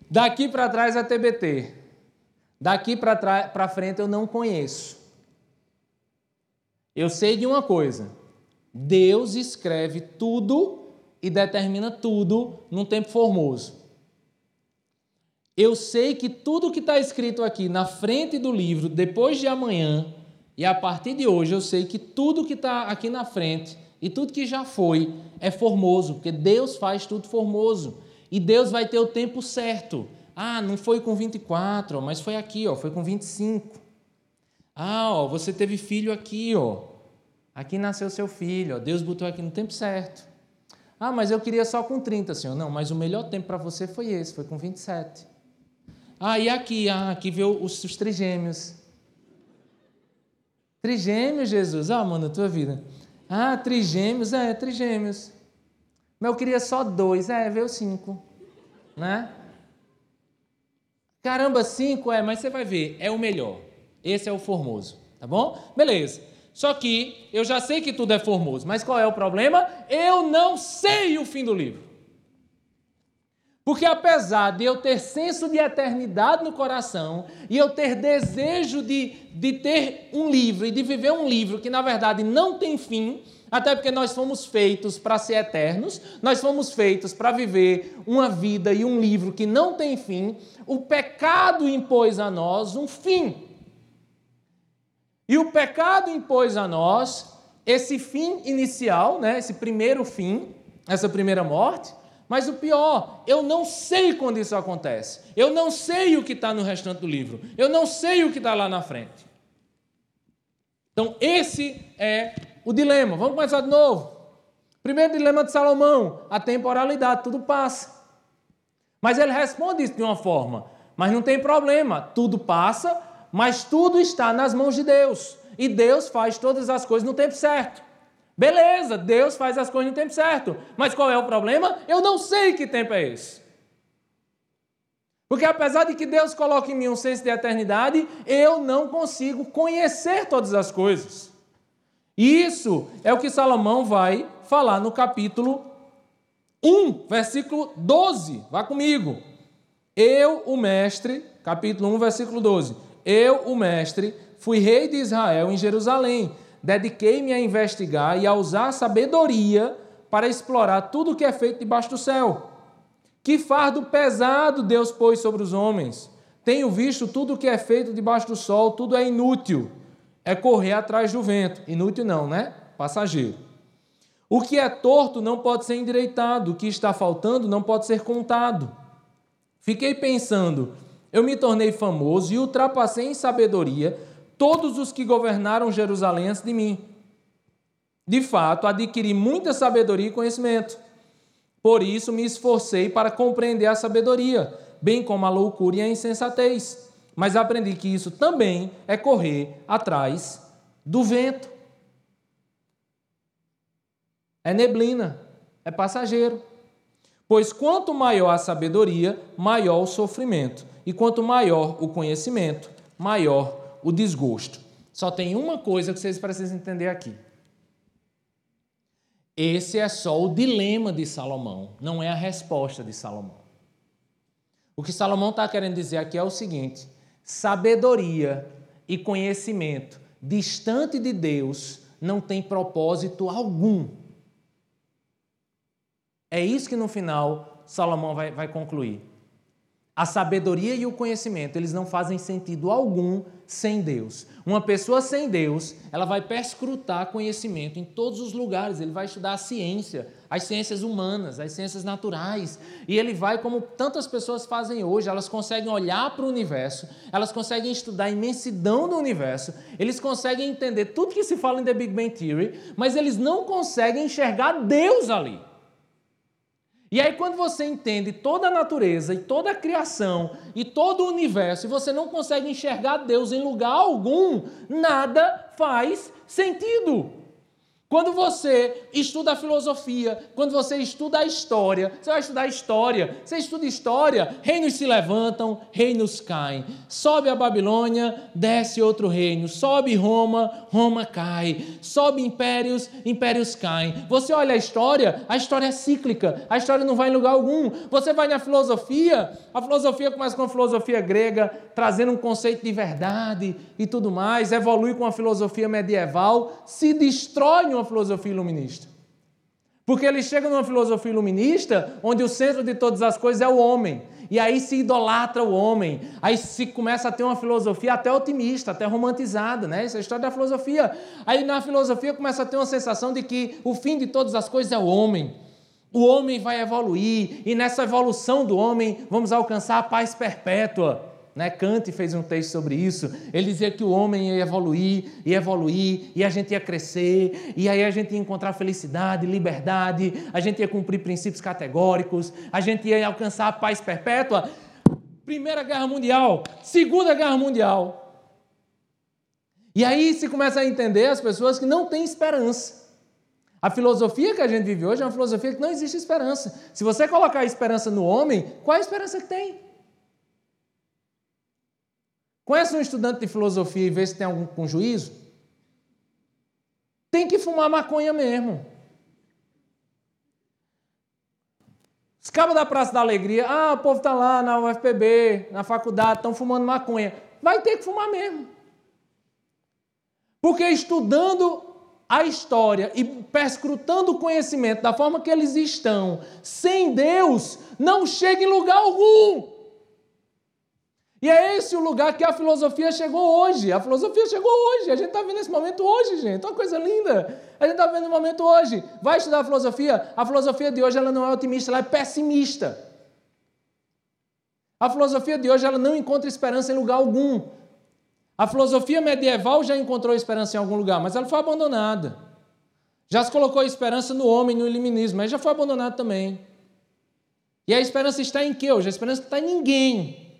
Daqui para trás é TBT. Daqui para frente eu não conheço. Eu sei de uma coisa: Deus escreve tudo e determina tudo num tempo formoso. Eu sei que tudo que está escrito aqui na frente do livro, depois de amanhã e a partir de hoje, eu sei que tudo que está aqui na frente e tudo que já foi é formoso, porque Deus faz tudo formoso. E Deus vai ter o tempo certo. Ah, não foi com 24, mas foi aqui, ó, foi com 25. Ah, ó, você teve filho aqui, ó. Aqui nasceu seu filho, ó. Deus botou aqui no tempo certo. Ah, mas eu queria só com 30, Senhor. Não, mas o melhor tempo para você foi esse, foi com 27. Ah, e aqui? Ah, aqui veio os, os trigêmeos. Trigêmeos, Jesus. Ah, mano, tua vida. Ah, trigêmeos, é, trigêmeos. Mas eu queria só dois. É, veio cinco. Né? Caramba, cinco é, mas você vai ver, é o melhor. Esse é o formoso, tá bom? Beleza. Só que eu já sei que tudo é formoso, mas qual é o problema? Eu não sei o fim do livro. Porque apesar de eu ter senso de eternidade no coração e eu ter desejo de, de ter um livro e de viver um livro que na verdade não tem fim, até porque nós fomos feitos para ser eternos, nós fomos feitos para viver uma vida e um livro que não tem fim, o pecado impôs a nós um fim. E o pecado impôs a nós esse fim inicial, né, esse primeiro fim, essa primeira morte. Mas o pior, eu não sei quando isso acontece. Eu não sei o que está no restante do livro. Eu não sei o que está lá na frente. Então, esse é o dilema. Vamos começar de novo. Primeiro dilema de Salomão: a temporalidade, tudo passa. Mas ele responde isso de uma forma: mas não tem problema, tudo passa, mas tudo está nas mãos de Deus. E Deus faz todas as coisas no tempo certo. Beleza, Deus faz as coisas no tempo certo. Mas qual é o problema? Eu não sei que tempo é esse. Porque apesar de que Deus coloque em mim um senso de eternidade, eu não consigo conhecer todas as coisas. Isso é o que Salomão vai falar no capítulo 1, versículo 12. Vá comigo. Eu, o mestre, capítulo 1, versículo 12. Eu, o mestre, fui rei de Israel em Jerusalém. Dediquei-me a investigar e a usar sabedoria para explorar tudo o que é feito debaixo do céu. Que fardo pesado Deus pôs sobre os homens. Tenho visto tudo o que é feito debaixo do sol, tudo é inútil. É correr atrás do vento. Inútil não, né? Passageiro. O que é torto não pode ser endireitado, o que está faltando não pode ser contado. Fiquei pensando, eu me tornei famoso e ultrapassei em sabedoria todos os que governaram Jerusalém antes de mim. De fato, adquiri muita sabedoria e conhecimento. Por isso me esforcei para compreender a sabedoria, bem como a loucura e a insensatez. Mas aprendi que isso também é correr atrás do vento. É neblina, é passageiro. Pois quanto maior a sabedoria, maior o sofrimento. E quanto maior o conhecimento, maior o desgosto. Só tem uma coisa que vocês precisam entender aqui. Esse é só o dilema de Salomão, não é a resposta de Salomão. O que Salomão está querendo dizer aqui é o seguinte: sabedoria e conhecimento distante de Deus não tem propósito algum. É isso que no final Salomão vai, vai concluir. A sabedoria e o conhecimento, eles não fazem sentido algum sem Deus. Uma pessoa sem Deus, ela vai perscrutar conhecimento em todos os lugares, ele vai estudar a ciência, as ciências humanas, as ciências naturais, e ele vai, como tantas pessoas fazem hoje, elas conseguem olhar para o universo, elas conseguem estudar a imensidão do universo, eles conseguem entender tudo que se fala em The Big Bang Theory, mas eles não conseguem enxergar Deus ali. E aí, quando você entende toda a natureza e toda a criação e todo o universo, e você não consegue enxergar Deus em lugar algum, nada faz sentido. Quando você estuda a filosofia, quando você estuda a história, você vai estudar história. Você estuda história, reinos se levantam, reinos caem. Sobe a Babilônia, desce outro reino. Sobe Roma, Roma cai. Sobe impérios, impérios caem. Você olha a história, a história é cíclica, a história não vai em lugar algum. Você vai na filosofia, a filosofia começa com a filosofia grega, trazendo um conceito de verdade e tudo mais, evolui com a filosofia medieval, se destrói uma filosofia iluminista. Porque ele chega numa filosofia iluminista onde o centro de todas as coisas é o homem. E aí se idolatra o homem. Aí se começa a ter uma filosofia até otimista, até romantizada, né? Essa é a história da filosofia. Aí na filosofia começa a ter uma sensação de que o fim de todas as coisas é o homem. O homem vai evoluir e nessa evolução do homem vamos alcançar a paz perpétua. Né? Kant fez um texto sobre isso. Ele dizia que o homem ia evoluir, ia evoluir, e a gente ia crescer, e aí a gente ia encontrar felicidade, liberdade, a gente ia cumprir princípios categóricos, a gente ia alcançar a paz perpétua. Primeira Guerra Mundial, Segunda Guerra Mundial. E aí se começa a entender as pessoas que não têm esperança. A filosofia que a gente vive hoje é uma filosofia que não existe esperança. Se você colocar a esperança no homem, qual é a esperança que tem? Conhece um estudante de filosofia e vê se tem algum com juízo? Tem que fumar maconha mesmo. Os cabos da Praça da Alegria, ah, o povo está lá na UFPB, na faculdade, estão fumando maconha. Vai ter que fumar mesmo. Porque estudando a história e perscrutando o conhecimento da forma que eles estão, sem Deus, não chega em lugar algum. E é esse o lugar que a filosofia chegou hoje. A filosofia chegou hoje. A gente está vendo esse momento hoje, gente. Uma coisa linda. A gente está vendo o momento hoje. Vai estudar a filosofia? A filosofia de hoje ela não é otimista, ela é pessimista. A filosofia de hoje ela não encontra esperança em lugar algum. A filosofia medieval já encontrou esperança em algum lugar, mas ela foi abandonada. Já se colocou esperança no homem, no iluminismo, mas já foi abandonada também. E a esperança está em quê hoje? A esperança está em ninguém.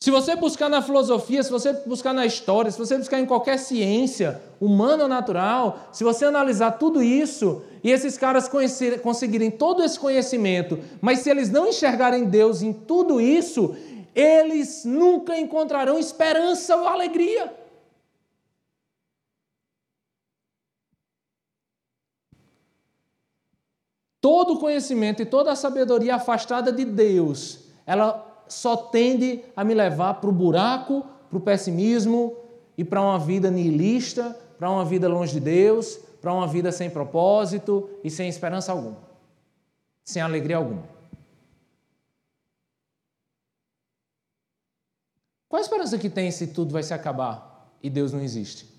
Se você buscar na filosofia, se você buscar na história, se você buscar em qualquer ciência, humana ou natural, se você analisar tudo isso e esses caras conseguirem todo esse conhecimento, mas se eles não enxergarem Deus em tudo isso, eles nunca encontrarão esperança ou alegria. Todo conhecimento e toda a sabedoria afastada de Deus, ela só tende a me levar para o buraco, para o pessimismo e para uma vida nihilista, para uma vida longe de Deus, para uma vida sem propósito e sem esperança alguma, sem alegria alguma. Qual a esperança que tem se tudo vai se acabar e Deus não existe?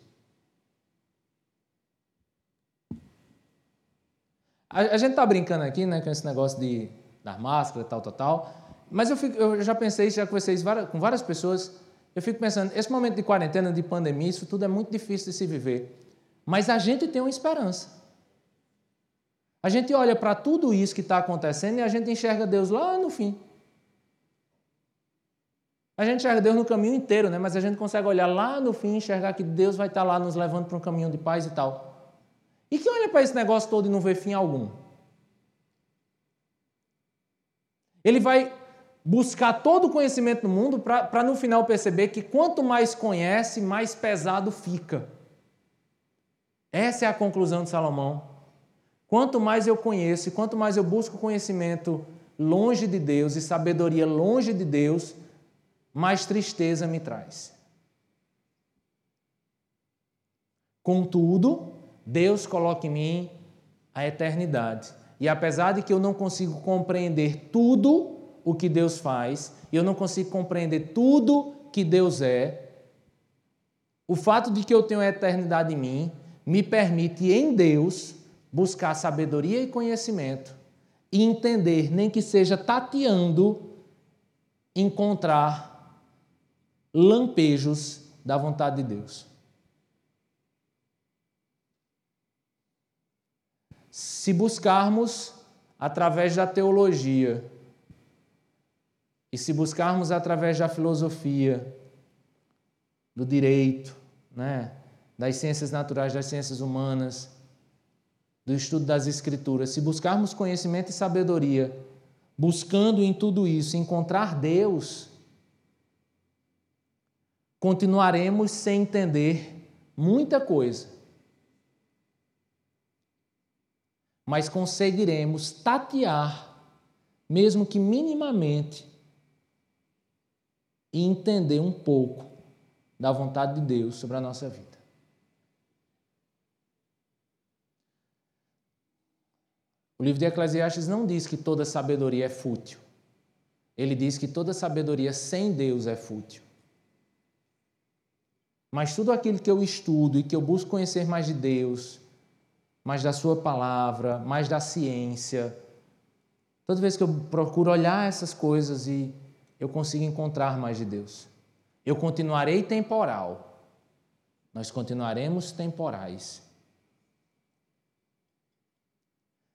A, gente está brincando aqui né, com esse negócio de da máscara, tal, tal, tal. Mas eu, fico, eu já pensei, já conversei com várias pessoas, eu fico pensando, esse momento de quarentena, de pandemia, isso tudo é muito difícil de se viver. Mas a gente tem uma esperança. A gente olha para tudo isso que está acontecendo e a gente enxerga Deus lá no fim. A gente enxerga Deus no caminho inteiro, né? mas a gente consegue olhar lá no fim e enxergar que Deus vai estar tá lá nos levando para um caminho de paz e tal. E que olha para esse negócio todo e não vê fim algum. Ele vai buscar todo o conhecimento do mundo para no final perceber que quanto mais conhece, mais pesado fica. Essa é a conclusão de Salomão. Quanto mais eu conheço, quanto mais eu busco conhecimento longe de Deus e sabedoria longe de Deus, mais tristeza me traz. Contudo, Deus coloca em mim a eternidade. E apesar de que eu não consigo compreender tudo o que Deus faz, e eu não consigo compreender tudo que Deus é, o fato de que eu tenho a eternidade em mim me permite em Deus buscar sabedoria e conhecimento e entender, nem que seja tateando, encontrar lampejos da vontade de Deus. Se buscarmos através da teologia e se buscarmos através da filosofia, do direito, né, das ciências naturais, das ciências humanas, do estudo das Escrituras, se buscarmos conhecimento e sabedoria, buscando em tudo isso encontrar Deus, continuaremos sem entender muita coisa, mas conseguiremos tatear, mesmo que minimamente, e entender um pouco da vontade de Deus sobre a nossa vida. O livro de Eclesiastes não diz que toda sabedoria é fútil. Ele diz que toda sabedoria sem Deus é fútil. Mas tudo aquilo que eu estudo e que eu busco conhecer mais de Deus, mais da Sua palavra, mais da ciência, toda vez que eu procuro olhar essas coisas e eu consigo encontrar mais de Deus. Eu continuarei temporal. Nós continuaremos temporais.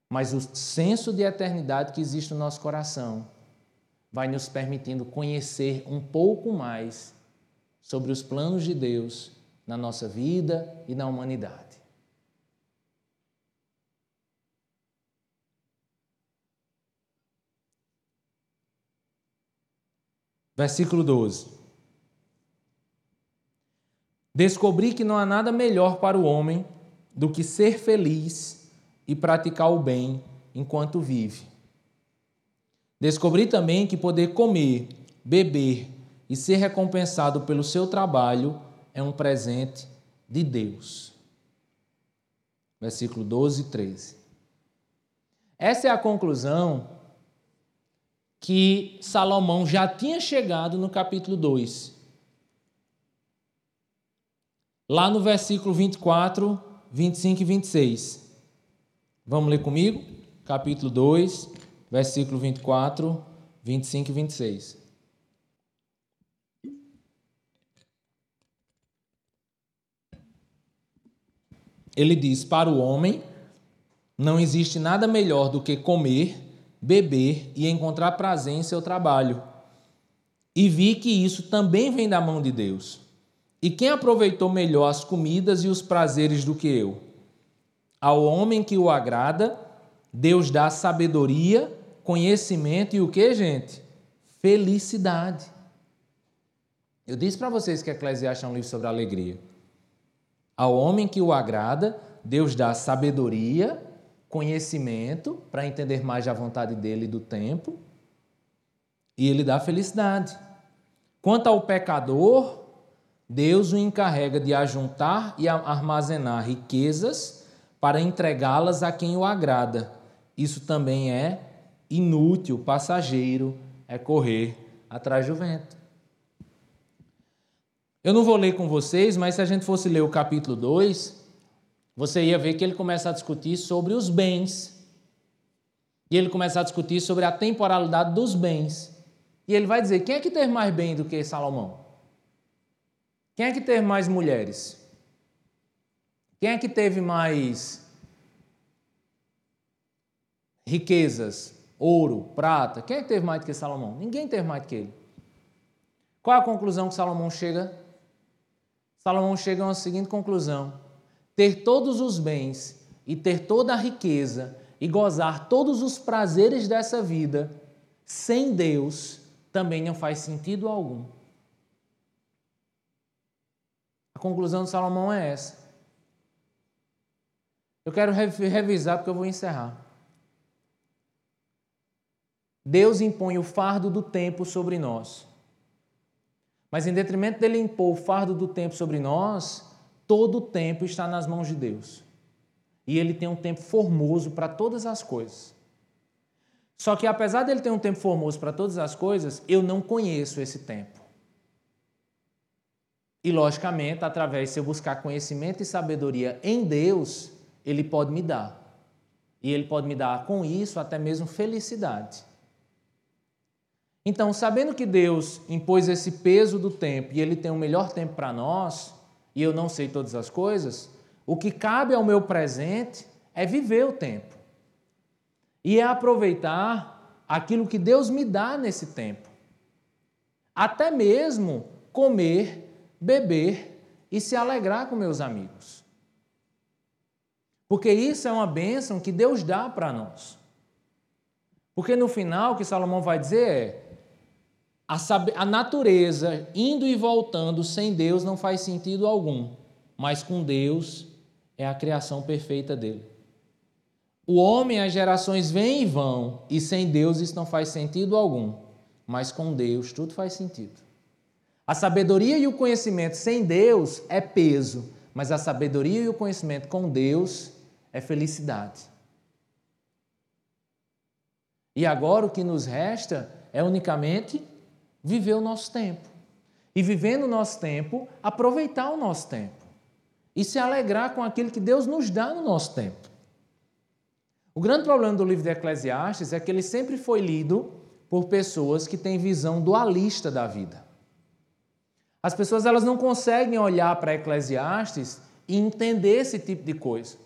Mas o senso de eternidade que existe no nosso coração vai nos permitindo conhecer um pouco mais sobre os planos de Deus na nossa vida e na humanidade. Versículo 12. Descobri que não há nada melhor para o homem do que ser feliz e praticar o bem enquanto vive. Descobri também que poder comer, beber e ser recompensado pelo seu trabalho é um presente de Deus. Versículo 12 e 13. Essa é a conclusão que Salomão já tinha chegado no capítulo 2. Lá no versículo 24, 25 e 26. Vamos ler comigo? Capítulo 2, versículo 24, 25 e 26. Ele diz: Para o homem não existe nada melhor do que comer beber e encontrar prazer em seu trabalho. E vi que isso também vem da mão de Deus. E quem aproveitou melhor as comidas e os prazeres do que eu? Ao homem que o agrada, Deus dá sabedoria, conhecimento e o que, gente? Felicidade. Eu disse para vocês que Eclesiastes é um livro sobre alegria. Ao homem que o agrada, Deus dá sabedoria, conhecimento para entender mais da vontade dele e do tempo, e ele dá felicidade. Quanto ao pecador, Deus o encarrega de ajuntar e armazenar riquezas para entregá-las a quem o agrada. Isso também é inútil, passageiro, é correr atrás do vento. Eu não vou ler com vocês, mas se a gente fosse ler o capítulo 2, você ia ver que ele começa a discutir sobre os bens. E ele começa a discutir sobre a temporalidade dos bens. E ele vai dizer: quem é que teve mais bem do que Salomão? Quem é que teve mais mulheres? Quem é que teve mais riquezas? Ouro, prata? Quem é que teve mais do que Salomão? Ninguém teve mais do que ele. Qual a conclusão que Salomão chega? Salomão chega a uma seguinte conclusão: ter todos os bens e ter toda a riqueza e gozar todos os prazeres dessa vida sem Deus também não faz sentido algum. A conclusão de Salomão é essa. Eu quero revisar porque eu vou encerrar. Deus impõe o fardo do tempo sobre nós. Mas em detrimento dele impor o fardo do tempo sobre nós, todo o tempo está nas mãos de Deus. E ele tem um tempo formoso para todas as coisas. Só que apesar dele ter um tempo formoso para todas as coisas, eu não conheço esse tempo. E logicamente, através de eu buscar conhecimento e sabedoria em Deus, ele pode me dar. E ele pode me dar com isso até mesmo felicidade. Então, sabendo que Deus impôs esse peso do tempo e ele tem o melhor tempo para nós, e eu não sei todas as coisas, o que cabe ao meu presente é viver o tempo. E é aproveitar aquilo que Deus me dá nesse tempo. Até mesmo comer, beber e se alegrar com meus amigos. Porque isso é uma bênção que Deus dá para nós. Porque no final, o que Salomão vai dizer é: a, a natureza indo e voltando sem Deus não faz sentido algum, mas com Deus é a criação perfeita dele. O homem, as gerações vêm e vão, e sem Deus isso não faz sentido algum, mas com Deus tudo faz sentido. A sabedoria e o conhecimento sem Deus é peso, mas a sabedoria e o conhecimento com Deus é felicidade. E agora o que nos resta é unicamente viver o nosso tempo. E vivendo o nosso tempo, aproveitar o nosso tempo e se alegrar com aquilo que Deus nos dá no nosso tempo. O grande problema do livro de Eclesiastes é que ele sempre foi lido por pessoas que têm visão dualista da vida. As pessoas elas não conseguem olhar para Eclesiastes e entender esse tipo de coisa.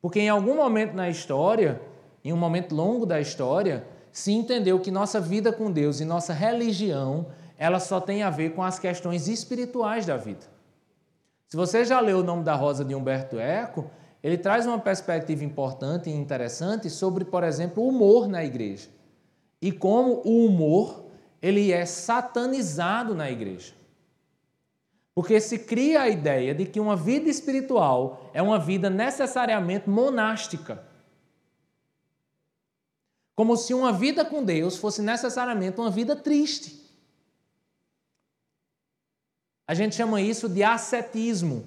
Porque em algum momento na história, em um momento longo da história, se entendeu que nossa vida com Deus e nossa religião, ela só tem a ver com as questões espirituais da vida. Se você já leu O Nome da Rosa de Humberto Eco, ele traz uma perspectiva importante e interessante sobre, por exemplo, o humor na igreja. E como o humor ele é satanizado na igreja. Porque se cria a ideia de que uma vida espiritual é uma vida necessariamente monástica. Como se uma vida com Deus fosse necessariamente uma vida triste. A gente chama isso de ascetismo.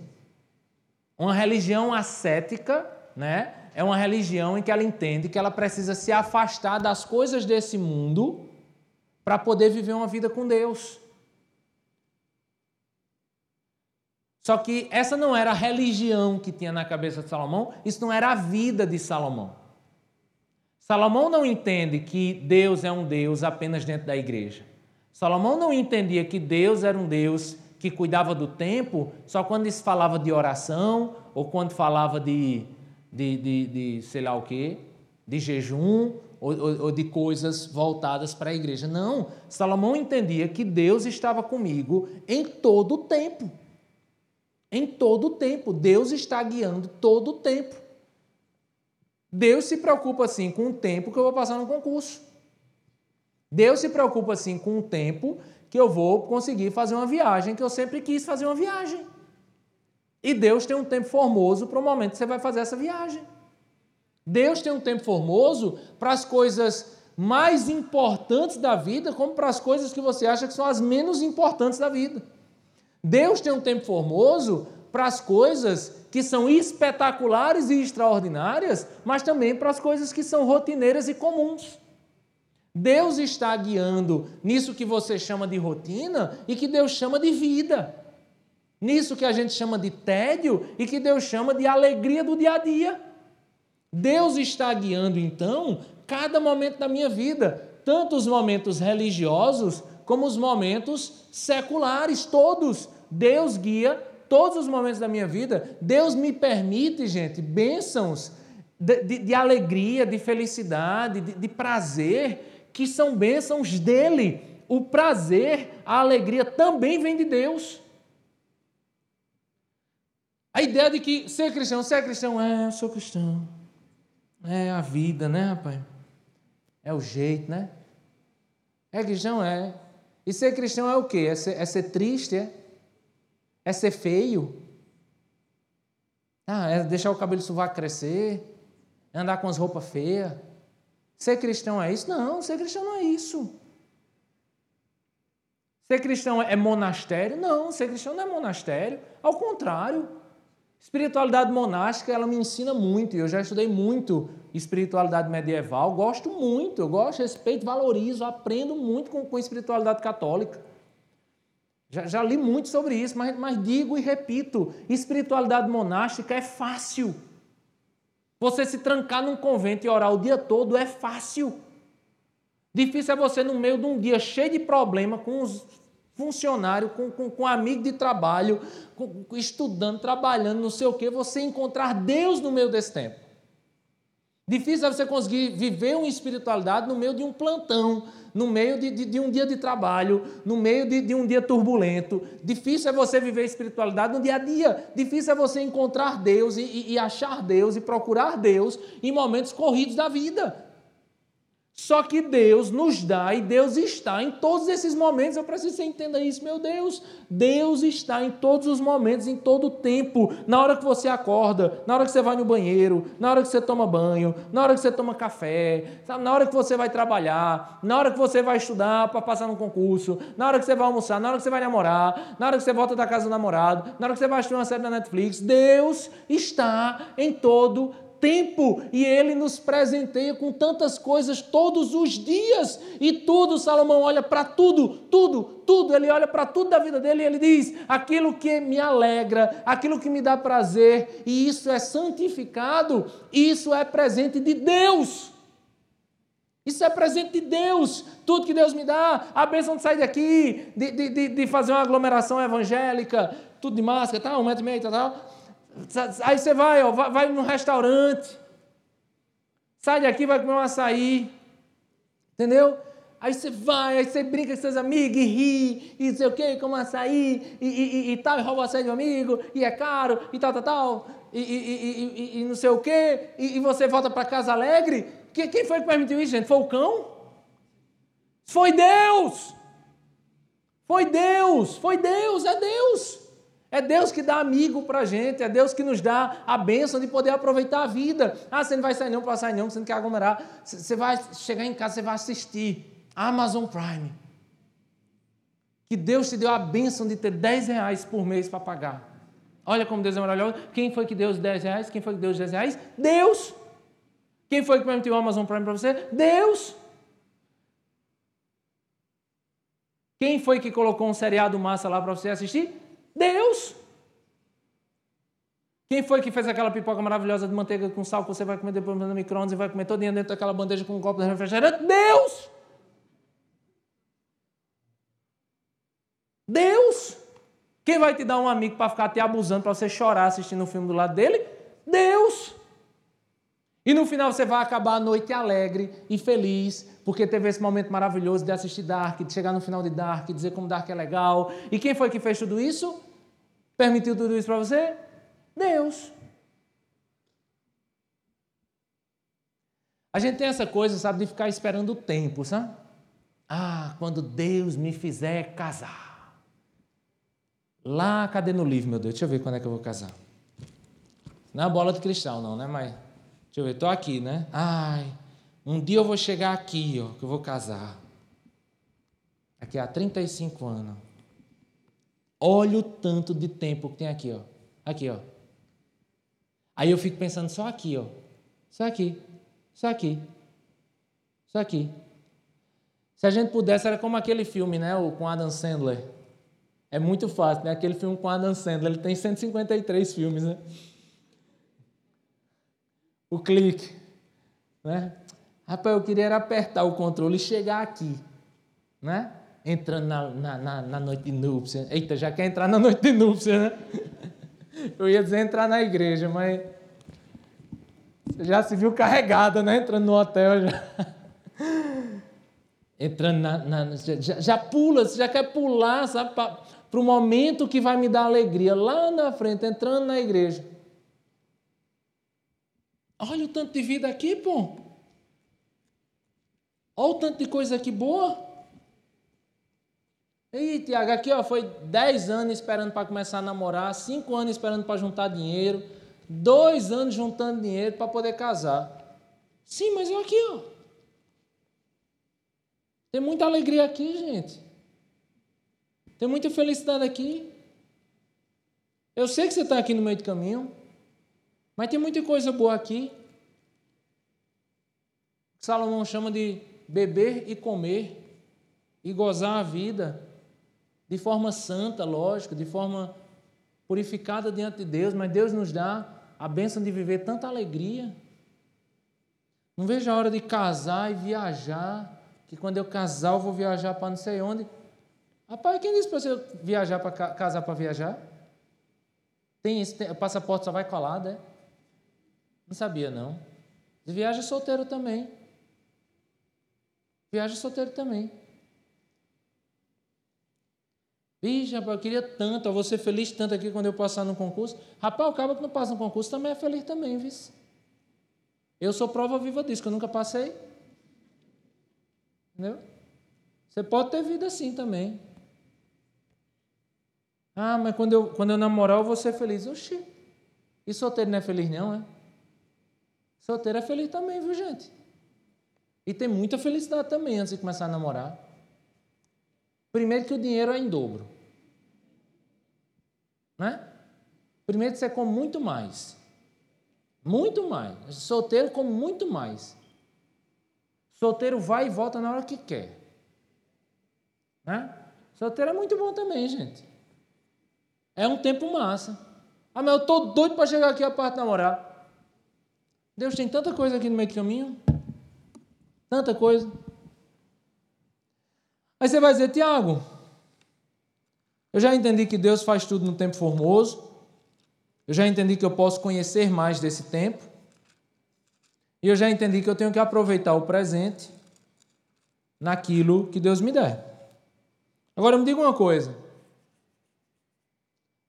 Uma religião ascética, né? É uma religião em que ela entende que ela precisa se afastar das coisas desse mundo para poder viver uma vida com Deus. Só que essa não era a religião que tinha na cabeça de Salomão, isso não era a vida de Salomão. Salomão não entende que Deus é um Deus apenas dentro da igreja. Salomão não entendia que Deus era um Deus que cuidava do tempo só quando se falava de oração ou quando falava de, de, de, de sei lá o quê, de jejum ou, ou, ou de coisas voltadas para a igreja. Não, Salomão entendia que Deus estava comigo em todo o tempo. Em todo o tempo. Deus está guiando todo o tempo. Deus se preocupa assim com o tempo que eu vou passar no concurso. Deus se preocupa assim com o tempo que eu vou conseguir fazer uma viagem, que eu sempre quis fazer uma viagem. E Deus tem um tempo formoso para o momento que você vai fazer essa viagem. Deus tem um tempo formoso para as coisas mais importantes da vida, como para as coisas que você acha que são as menos importantes da vida. Deus tem um tempo formoso para as coisas que são espetaculares e extraordinárias, mas também para as coisas que são rotineiras e comuns. Deus está guiando nisso que você chama de rotina e que Deus chama de vida. Nisso que a gente chama de tédio e que Deus chama de alegria do dia a dia. Deus está guiando então cada momento da minha vida, tanto os momentos religiosos como os momentos seculares, todos. Deus guia todos os momentos da minha vida. Deus me permite, gente, bênçãos de, de, de alegria, de felicidade, de, de prazer, que são bênçãos dele. O prazer, a alegria também vem de Deus. A ideia de que ser cristão, ser cristão, é, eu sou cristão. É a vida, né, rapaz? É o jeito, né? É cristão, é. E ser cristão é o quê? É ser, é ser triste, é? É ser feio? Ah, é deixar o cabelo sovaco crescer? É andar com as roupas feias? Ser cristão é isso? Não, ser cristão não é isso. Ser cristão é monastério? Não, ser cristão não é monastério. Ao contrário. Espiritualidade monástica, ela me ensina muito. Eu já estudei muito espiritualidade medieval, gosto muito, eu gosto, respeito, valorizo, aprendo muito com, com espiritualidade católica. Já, já, li muito sobre isso, mas, mas digo e repito: espiritualidade monástica é fácil. Você se trancar num convento e orar o dia todo é fácil. Difícil é você, no meio de um dia cheio de problema, com os funcionários, com, com, com amigo de trabalho, com, estudando, trabalhando, não sei o quê, você encontrar Deus no meio desse tempo. Difícil é você conseguir viver uma espiritualidade no meio de um plantão, no meio de, de, de um dia de trabalho, no meio de, de, um dia turbulento. Difícil é você viver espiritualidade no dia a dia. Difícil é você encontrar Deus e, e, e achar Deus e procurar Deus em momentos corridos da vida. Só que Deus nos dá e Deus está em todos esses momentos. Eu preciso que você entenda isso, meu Deus. Deus está em todos os momentos, em todo o tempo. Na hora que você acorda, na hora que você vai no banheiro, na hora que você toma banho, na hora que você toma café, na hora que você vai trabalhar, na hora que você vai estudar para passar no concurso, na hora que você vai almoçar, na hora que você vai namorar, na hora que você volta da casa do namorado, na hora que você vai assistir uma série da Netflix. Deus está em todo tempo e ele nos presenteia com tantas coisas todos os dias. E tudo, Salomão olha para tudo, tudo, tudo. Ele olha para tudo da vida dele e ele diz: aquilo que me alegra, aquilo que me dá prazer, e isso é santificado, isso é presente de Deus. Isso é presente de Deus. Tudo que Deus me dá, a bênção de sair daqui, de, de, de fazer uma aglomeração evangélica, tudo de máscara, tal, um metro e meio, tal, tal Aí você vai, ó, vai, num restaurante, sai daqui, vai comer um açaí, entendeu? Aí você vai, aí você brinca com seus amigos e ri, e sei o quê, como açaí, e, e, e, tal, e rouba o açaí do amigo, e é caro, e tal, tal, tal, e, e, e não sei o quê, e, você volta para casa alegre. Quem foi que permitiu isso, gente? Foi o cão? Foi Deus! Foi Deus! Foi Deus! É Deus! É Deus que dá amigo para a gente, é Deus que nos dá a bênção de poder aproveitar a vida. Ah, você não vai sair não para sair não, você não quer aglomerar. Você vai chegar em casa, você vai assistir Amazon Prime. Que Deus te deu a bênção de ter 10 reais por mês para pagar. Olha como Deus é maravilhoso. Quem foi que deu os 10 reais? Quem foi que deu os 10 reais? Deus. Quem foi que permitiu o Amazon Prime para você? Deus. Quem foi que colocou um seriado massa lá para você assistir? Deus. Quem foi que fez aquela pipoca maravilhosa de manteiga com sal que você vai comer depois no micro-ondas e vai comer todinha dentro daquela bandeja com um copo de refrigerante? Deus! Deus! Quem vai te dar um amigo para ficar te abusando, para você chorar assistindo um filme do lado dele? Deus! E no final você vai acabar a noite alegre e feliz, porque teve esse momento maravilhoso de assistir Dark, de chegar no final de Dark, dizer como Dark é legal. E quem foi que fez tudo isso? Permitiu tudo isso para você? Deus. A gente tem essa coisa, sabe, de ficar esperando o tempo, sabe? Ah, quando Deus me fizer casar. Lá, cadê no livro, meu Deus? Deixa eu ver quando é que eu vou casar. Não é bola de cristal, não, né, mas Deixa eu ver, estou aqui, né? Ai, um dia eu vou chegar aqui, ó, que eu vou casar. Aqui há 35 anos. Olha o tanto de tempo que tem aqui, ó. Aqui, ó. Aí eu fico pensando só aqui, ó. Só aqui. Só aqui. Só aqui. Se a gente pudesse, era como aquele filme, né? O com Adam Sandler. É muito fácil, né? Aquele filme com Adam Sandler. Ele tem 153 filmes, né? o clique. Né? Rapaz, eu queria era apertar o controle e chegar aqui, né? Entrando na, na, na, na noite de núpcia. Eita, já quer entrar na noite de núpcia, né? (laughs) Eu ia dizer entrar na igreja, mas você já se viu carregada, né? Entrando no hotel já. (laughs) Entrando na. na já, já, pula, você já quer pular, sabe? Para o momento que vai me dar alegria. Lá na frente, entrando na igreja. Olha o tanto de vida aqui, pô. Olha o tanto de coisa aqui boa. Ih, Tiago, aqui ó, foi 10 anos esperando para começar a namorar, 5 anos esperando para juntar dinheiro, 2 anos juntando dinheiro para poder casar. Sim, mas eu aqui, ó. Tem muita alegria aqui, gente. Tem muita felicidade aqui. Eu sei que você está aqui no meio do caminho, mas tem muita coisa boa aqui. Salomão chama de beber e comer e gozar a vida de forma santa, lógico, de forma purificada diante de Deus, mas Deus nos dá a bênção de viver tanta alegria. Não vejo a hora de casar e viajar, que quando eu casar eu vou viajar para não sei onde. Rapaz, quem disse para você viajar para casar para viajar? Tem esse, o passaporte só vai colado, é? Não sabia não. Viaja solteiro também. Viaja solteiro também. Vixe, rapaz, eu queria tanto, eu vou ser feliz tanto aqui quando eu passar no concurso. Rapaz, o cara que não passa no concurso também é feliz também, viu? Eu sou prova viva disso, que eu nunca passei. Entendeu? Você pode ter vida assim também. Ah, mas quando eu, quando eu namorar eu vou ser feliz. Oxi, e solteiro não é feliz não, é? Solteiro é feliz também, viu gente? E tem muita felicidade também antes de começar a namorar. Primeiro que o dinheiro é em dobro. Né? Primeiro você come muito mais. Muito mais. Solteiro come muito mais. Solteiro vai e volta na hora que quer. Né? Solteiro é muito bom também, gente. É um tempo massa. Ah, mas eu estou doido para chegar aqui a parte namorar. Deus tem tanta coisa aqui no meio do caminho. Tanta coisa. Aí você vai dizer, Tiago, eu já entendi que Deus faz tudo no tempo formoso. Eu já entendi que eu posso conhecer mais desse tempo. E eu já entendi que eu tenho que aproveitar o presente naquilo que Deus me der. Agora me diga uma coisa.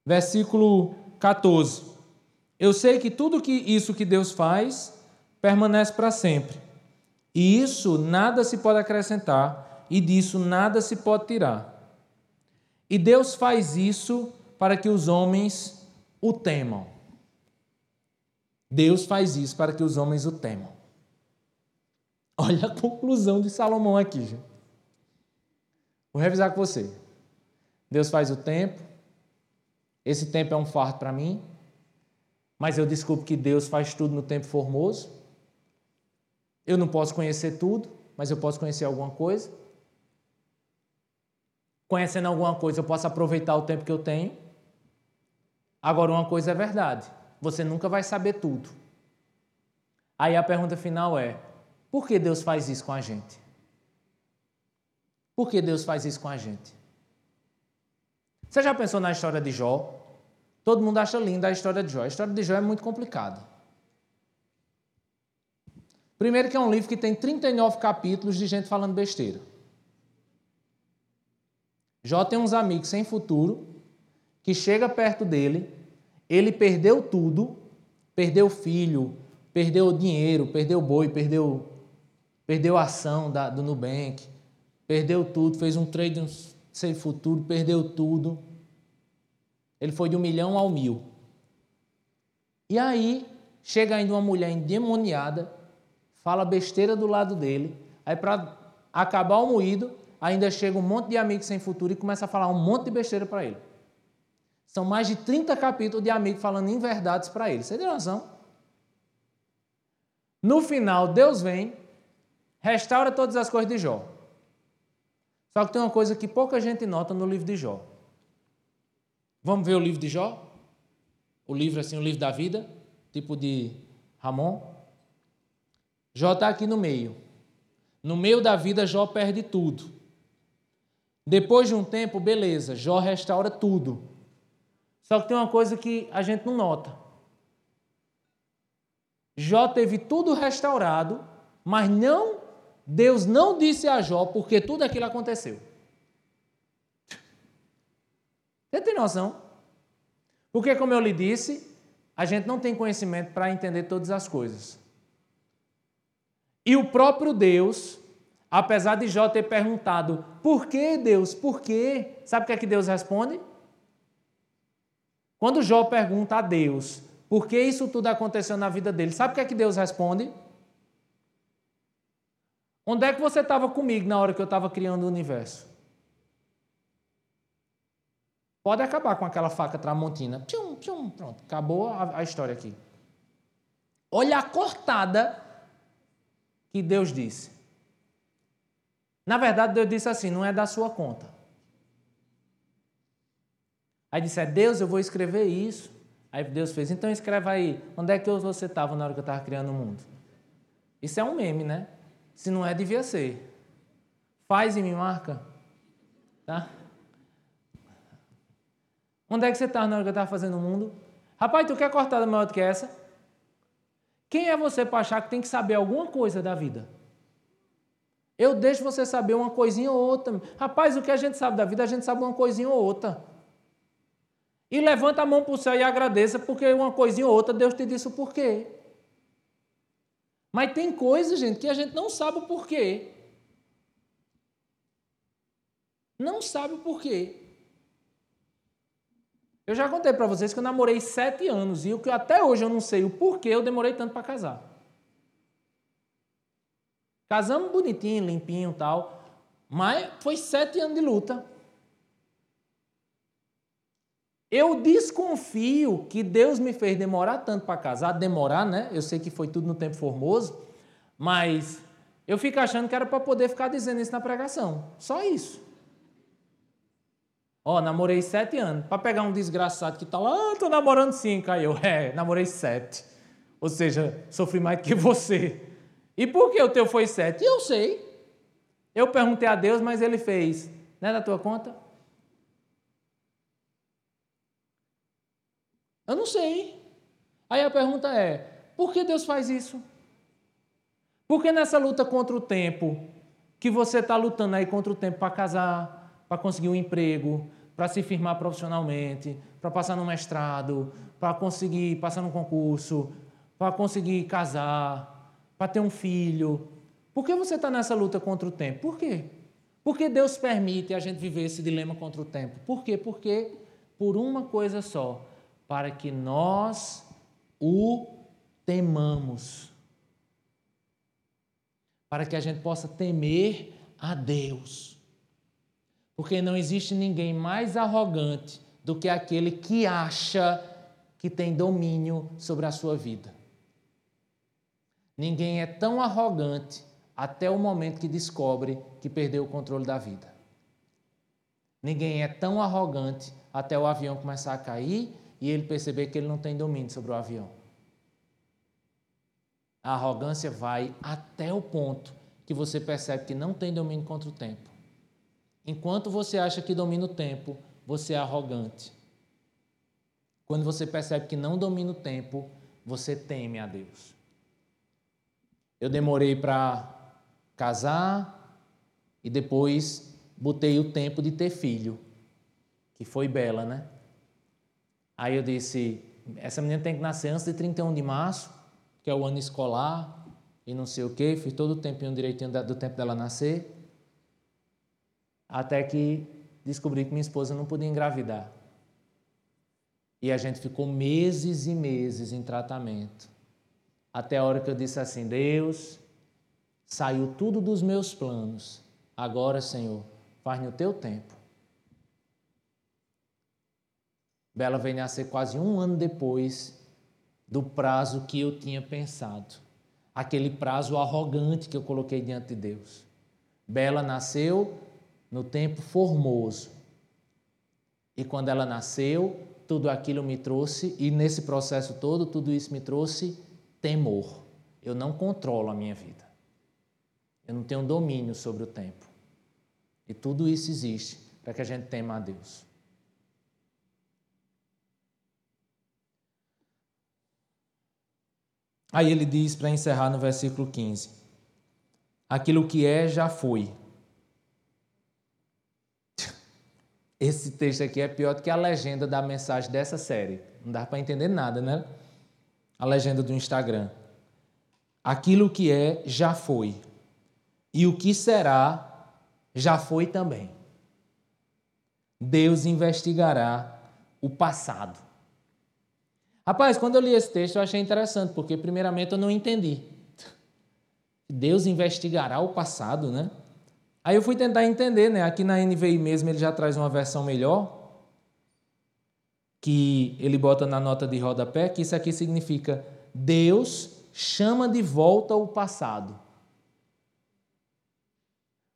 Versículo 14. Eu sei que tudo que isso que Deus faz permanece para sempre. E isso nada se pode acrescentar, e disso nada se pode tirar. E Deus faz isso para que os homens o temam. Deus faz isso para que os homens o temam. (laughs) Olha a conclusão de Salomão aqui, gente. Vou revisar com você. Deus faz o tempo. Esse tempo é um fardo para mim. Mas eu desculpo que Deus faz tudo no tempo formoso. Eu não posso conhecer tudo, mas eu posso conhecer alguma coisa. Conhecendo alguma coisa, eu posso aproveitar o tempo que eu tenho. Agora, uma coisa é verdade: você nunca vai saber tudo. Aí a pergunta final é: por que Deus faz isso com a gente? Por que Deus faz isso com a gente? Você já pensou na história de Jó? Todo mundo acha linda a história de Jó. A história de Jó é muito complicada. Primeiro que é um livro que tem 39 capítulos de gente falando besteira. Jó tem uns amigos sem futuro, que chega perto dele, ele perdeu tudo, perdeu filho, perdeu dinheiro, perdeu boi, perdeu, perdeu a ação da, do Nubank, perdeu tudo, fez um trade sem futuro, perdeu tudo. Ele foi de um milhão ao mil. E aí, chega ainda uma mulher endemoniada, fala besteira do lado dele, aí para acabar o moído, ainda chega um monte de amigos sem futuro e começa a falar um monte de besteira para ele. São mais de 30 capítulos de amigos falando inverdades para ele. Você tem noção? No final, Deus vem, restaura todas as coisas de Jó. Só que tem uma coisa que pouca gente nota no livro de Jó. Vamos ver o livro de Jó? O livro assim, o livro da vida, tipo de Ramon. Jó está aqui no meio. No meio da vida, Jó perde tudo. Depois de um tempo, beleza, Jó restaura tudo. Só que tem uma coisa que a gente não nota. Jó teve tudo restaurado, mas não Deus não disse a Jó porque tudo aquilo aconteceu. Você tem noção? Porque, como eu lhe disse, a gente não tem conhecimento para entender todas as coisas. E o próprio Deus, apesar de Jó ter perguntado, por que Deus, por quê? Sabe o que é que Deus responde? Quando Jó pergunta a Deus, por que isso tudo aconteceu na vida dele, sabe o que é que Deus responde? Onde é que você estava comigo na hora que eu estava criando o universo? Pode acabar com aquela faca tramontina. Tchum, tchum, pronto, acabou a, a história aqui. Olha a cortada que Deus disse. Na verdade, Deus disse assim: não é da sua conta. Aí disse: é Deus, eu vou escrever isso. Aí Deus fez: então escreva aí. Onde é que você estava na hora que eu estava criando o mundo? Isso é um meme, né? Se não é, devia ser. Faz e me marca. Tá? Onde é que você está na hora que eu estava fazendo o mundo? Rapaz, tu quer cortada maior do que essa? Quem é você para achar que tem que saber alguma coisa da vida? Eu deixo você saber uma coisinha ou outra. Rapaz, o que a gente sabe da vida, a gente sabe uma coisinha ou outra. E levanta a mão para o céu e agradeça, porque uma coisinha ou outra Deus te disse o porquê. Mas tem coisas, gente, que a gente não sabe o porquê. Não sabe o porquê. Eu já contei para vocês que eu namorei sete anos e o que até hoje eu não sei o porquê eu demorei tanto para casar. Casamos bonitinho, limpinho tal, mas foi sete anos de luta. Eu desconfio que Deus me fez demorar tanto para casar, demorar, né? Eu sei que foi tudo no tempo formoso, mas eu fico achando que era para poder ficar dizendo isso na pregação. Só isso. Ó, namorei sete anos. Para pegar um desgraçado que está lá, ah, tô namorando cinco. Aí eu, é, namorei sete. Ou seja, sofri mais que você. E por que o teu foi sete? Eu sei. Eu perguntei a Deus, mas ele fez. Não é da tua conta? Eu não sei. Aí a pergunta é: por que Deus faz isso? Por que nessa luta contra o tempo, que você está lutando aí contra o tempo para casar, para conseguir um emprego, para se firmar profissionalmente, para passar no mestrado, para conseguir passar no concurso, para conseguir casar, para ter um filho. Por que você está nessa luta contra o tempo? Por quê? Porque Deus permite a gente viver esse dilema contra o tempo. Por quê? Porque por uma coisa só, para que nós o temamos. Para que a gente possa temer a Deus. Porque não existe ninguém mais arrogante do que aquele que acha que tem domínio sobre a sua vida. Ninguém é tão arrogante até o momento que descobre que perdeu o controle da vida. Ninguém é tão arrogante até o avião começar a cair e ele perceber que ele não tem domínio sobre o avião. A arrogância vai até o ponto que você percebe que não tem domínio contra o tempo. Enquanto você acha que domina o tempo, você é arrogante. Quando você percebe que não domina o tempo, você teme a Deus. Eu demorei para casar e depois botei o tempo de ter filho, que foi bela, né? Aí eu disse: essa menina tem que nascer antes de 31 de março, que é o ano escolar, e não sei o quê. Fiz todo o tempinho direitinho do tempo dela nascer. Até que descobri que minha esposa não podia engravidar. E a gente ficou meses e meses em tratamento. Até a hora que eu disse assim: Deus, saiu tudo dos meus planos. Agora, Senhor, faz no teu tempo. Bela veio nascer quase um ano depois do prazo que eu tinha pensado. Aquele prazo arrogante que eu coloquei diante de Deus. Bela nasceu no tempo formoso. E quando ela nasceu, tudo aquilo me trouxe, e nesse processo todo, tudo isso me trouxe temor. Eu não controlo a minha vida. Eu não tenho domínio sobre o tempo. E tudo isso existe para que a gente tema a Deus. Aí ele diz, para encerrar no versículo 15: Aquilo que é, já foi. (laughs) Esse texto aqui é pior do que a legenda da mensagem dessa série. Não dá para entender nada, né? A legenda do Instagram. Aquilo que é, já foi. E o que será, já foi também. Deus investigará o passado. Rapaz, quando eu li esse texto eu achei interessante, porque primeiramente eu não entendi. Deus investigará o passado, né? Aí eu fui tentar entender, né? Aqui na NVI mesmo ele já traz uma versão melhor, que ele bota na nota de rodapé, que isso aqui significa Deus chama de volta o passado.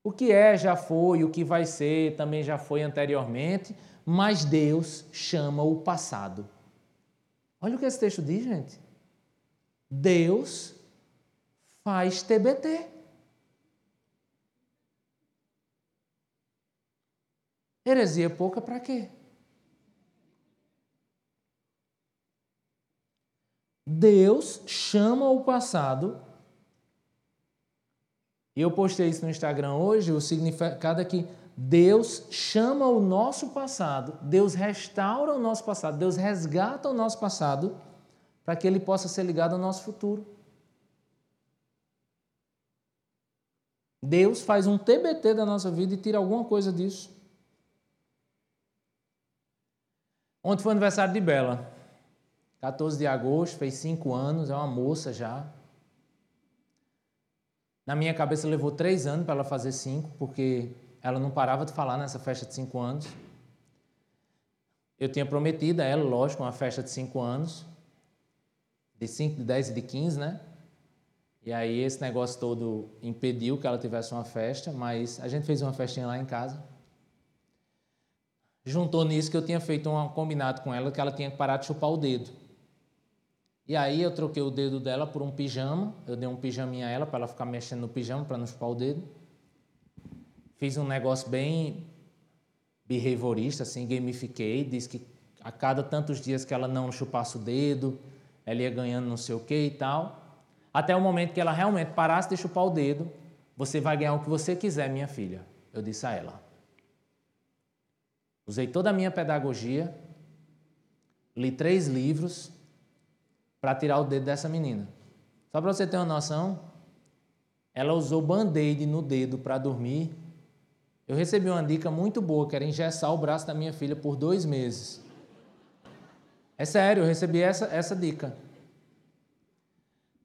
O que é já foi, o que vai ser também já foi anteriormente, mas Deus chama o passado. Olha o que esse texto diz, gente. Deus faz TBT. Heresia pouca para quê? Deus chama o passado. Eu postei isso no Instagram hoje, o significado é que Deus chama o nosso passado, Deus restaura o nosso passado, Deus resgata o nosso passado para que ele possa ser ligado ao nosso futuro. Deus faz um TBT da nossa vida e tira alguma coisa disso. Ontem foi aniversário de Bela. 14 de agosto, fez cinco anos, é uma moça já. Na minha cabeça levou três anos para ela fazer cinco, porque ela não parava de falar nessa festa de cinco anos. Eu tinha prometido a ela, lógico, uma festa de cinco anos, de 5, de 10 e de 15, né? E aí esse negócio todo impediu que ela tivesse uma festa, mas a gente fez uma festinha lá em casa. Juntou nisso que eu tinha feito um combinado com ela que ela tinha que parar de chupar o dedo. E aí eu troquei o dedo dela por um pijama, eu dei um pijaminha a ela para ela ficar mexendo no pijama para não chupar o dedo. Fiz um negócio bem behaviorista, assim, gamifiquei, disse que a cada tantos dias que ela não chupasse o dedo, ela ia ganhando não sei o que e tal. Até o momento que ela realmente parasse de chupar o dedo, você vai ganhar o que você quiser, minha filha. Eu disse a ela. Usei toda a minha pedagogia, li três livros para tirar o dedo dessa menina. Só para você ter uma noção, ela usou band-aid no dedo para dormir eu recebi uma dica muito boa, que era engessar o braço da minha filha por dois meses. É sério, eu recebi essa, essa dica.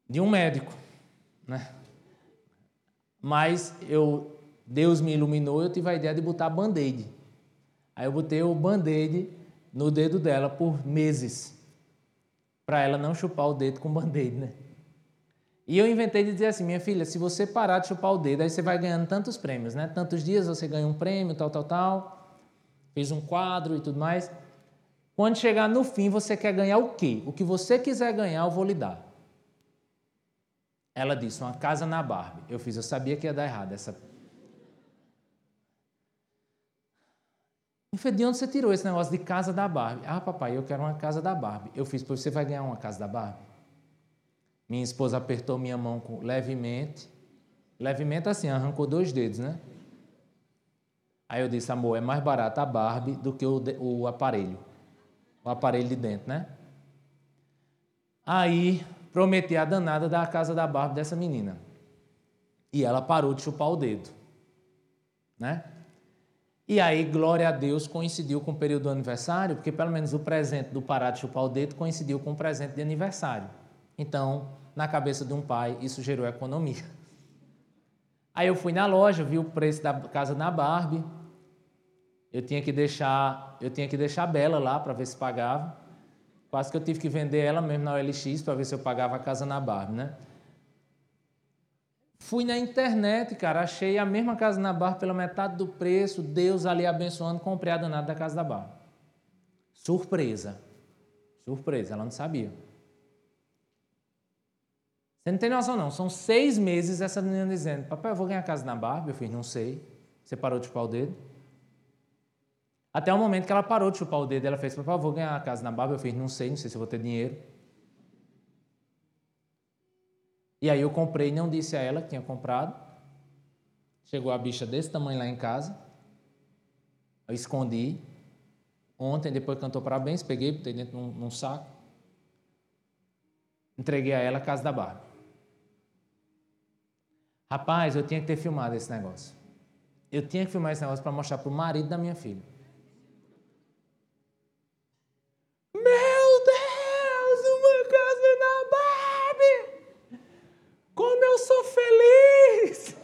De um médico. Né? Mas eu, Deus me iluminou e eu tive a ideia de botar band-aid. Aí eu botei o band-aid no dedo dela por meses. Para ela não chupar o dedo com band-aid, né? E eu inventei de dizer assim, minha filha, se você parar de chupar o dedo, aí você vai ganhando tantos prêmios, né? Tantos dias você ganha um prêmio, tal, tal, tal. Fez um quadro e tudo mais. Quando chegar no fim, você quer ganhar o quê? O que você quiser ganhar, eu vou lhe dar. Ela disse, uma casa na Barbie. Eu fiz, eu sabia que ia dar errado essa. De onde você tirou esse negócio de casa da Barbie? Ah, papai, eu quero uma casa da Barbie. Eu fiz, você vai ganhar uma casa da Barbie. Minha esposa apertou minha mão levemente. Levemente assim, arrancou dois dedos, né? Aí eu disse, amor, é mais barato a Barbie do que o, o aparelho. O aparelho de dentro, né? Aí prometi a danada da casa da Barbie dessa menina. E ela parou de chupar o dedo. Né? E aí, glória a Deus, coincidiu com o período do aniversário, porque pelo menos o presente do parar de chupar o dedo coincidiu com o presente de aniversário. Então, na cabeça de um pai, isso gerou economia. (laughs) Aí eu fui na loja, vi o preço da casa na Barbie. Eu tinha que deixar, eu tinha que deixar a Bela lá para ver se pagava. Quase que eu tive que vender ela mesmo na OLX para ver se eu pagava a casa na Barbie, né? Fui na internet, cara, achei a mesma casa na Barbie pela metade do preço, Deus ali abençoando, comprei a danada da casa da Barbie. Surpresa. Surpresa, ela não sabia. Você não tem noção, não. São seis meses essa menina dizendo: Papai, eu vou ganhar casa na Barbie. Eu fiz: Não sei. Você parou de chupar o dedo? Até o momento que ela parou de chupar o dedo, ela fez: Papai, eu vou ganhar casa na Barbie. Eu fiz: Não sei, não sei se eu vou ter dinheiro. E aí eu comprei, não disse a ela que tinha comprado. Chegou a bicha desse tamanho lá em casa. Eu escondi. Ontem, depois cantou parabéns, peguei, botei dentro num, num saco. Entreguei a ela a casa da Barbie. Rapaz, eu tinha que ter filmado esse negócio. Eu tinha que filmar esse negócio para mostrar para o marido da minha filha. Meu Deus, uma casa na Barbie! Como eu sou feliz!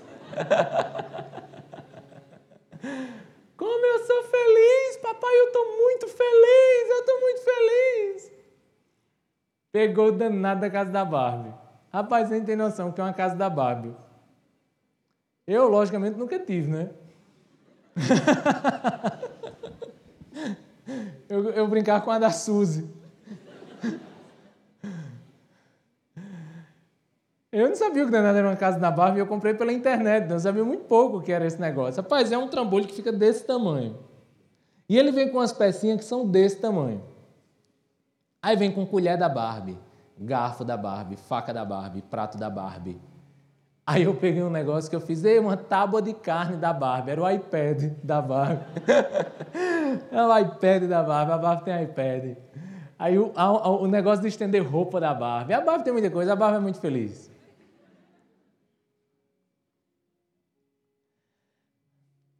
(laughs) Como eu sou feliz, papai, eu estou muito feliz, eu estou muito feliz. Pegou o danado da casa da Barbie. Rapaz, você não tem noção que é uma casa da Barbie. Eu, logicamente, nunca tive, né? (laughs) eu, eu brincava com a da Suzy. Eu não sabia que o danado era uma casa da Barbie, eu comprei pela internet, eu sabia muito pouco o que era esse negócio. Rapaz, é um trambolho que fica desse tamanho. E ele vem com umas pecinhas que são desse tamanho. Aí vem com colher da Barbie, garfo da Barbie, faca da Barbie, prato da Barbie. Aí eu peguei um negócio que eu fiz, uma tábua de carne da Barbie, era o iPad da Barbie. (laughs) é o iPad da Barbie, a Barbie tem iPad. Aí o, a, o negócio de estender roupa da Barbie. A Barbie tem muita coisa, a Barbie é muito feliz.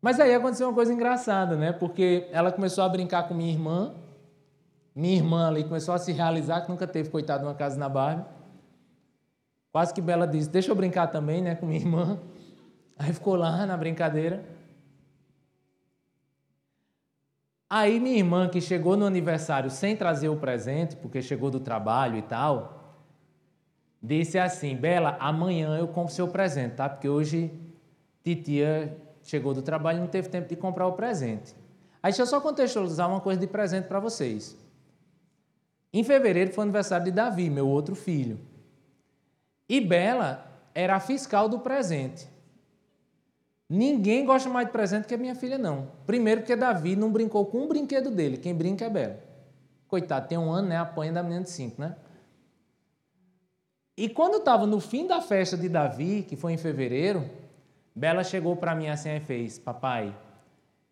Mas aí aconteceu uma coisa engraçada, né? Porque ela começou a brincar com minha irmã. Minha irmã ali começou a se realizar, que nunca teve, coitado, uma casa na Barbie. Quase que Bela disse: Deixa eu brincar também, né, com minha irmã. Aí ficou lá na brincadeira. Aí minha irmã, que chegou no aniversário sem trazer o presente, porque chegou do trabalho e tal, disse assim: Bela, amanhã eu compro seu presente, tá? Porque hoje titia chegou do trabalho e não teve tempo de comprar o presente. Aí deixa eu só contextualizar uma coisa de presente para vocês. Em fevereiro foi o aniversário de Davi, meu outro filho. E Bela era a fiscal do presente. Ninguém gosta mais de presente que a minha filha, não. Primeiro porque Davi não brincou com um brinquedo dele. Quem brinca é Bela. Coitado, tem um ano, né? Apanha da menina de cinco, né? E quando estava no fim da festa de Davi, que foi em fevereiro, Bela chegou para mim assim e fez: Papai,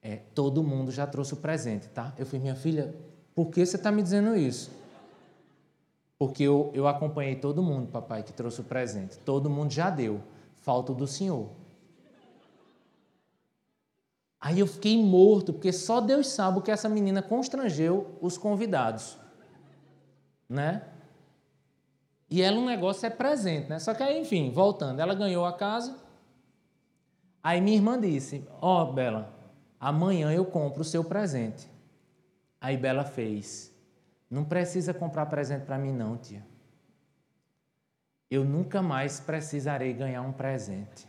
é, todo mundo já trouxe o presente, tá? Eu falei: Minha filha, por que você está me dizendo isso? Porque eu, eu acompanhei todo mundo, papai, que trouxe o presente. Todo mundo já deu. Falta do senhor. Aí eu fiquei morto, porque só Deus sabe o que essa menina constrangeu os convidados. Né? E ela, um negócio é presente, né? Só que aí, enfim, voltando, ela ganhou a casa. Aí minha irmã disse: Ó, oh, Bela, amanhã eu compro o seu presente. Aí Bela fez: Não precisa comprar presente para mim, não, tia. Eu nunca mais precisarei ganhar um presente.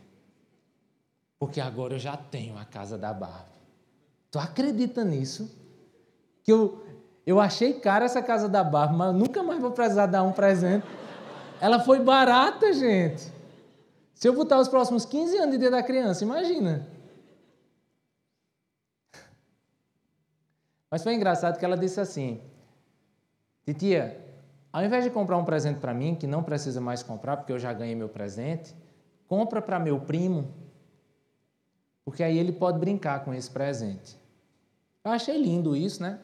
Porque agora eu já tenho a casa da Barbie. Tu acredita nisso? Que eu, eu achei cara essa casa da Barbie, mas nunca mais vou precisar dar um presente. Ela foi barata, gente. Se eu botar os próximos 15 anos de dia da criança, imagina. (laughs) Mas foi engraçado que ela disse assim: Titia, ao invés de comprar um presente para mim, que não precisa mais comprar, porque eu já ganhei meu presente, compra para meu primo, porque aí ele pode brincar com esse presente. Eu achei lindo isso, né?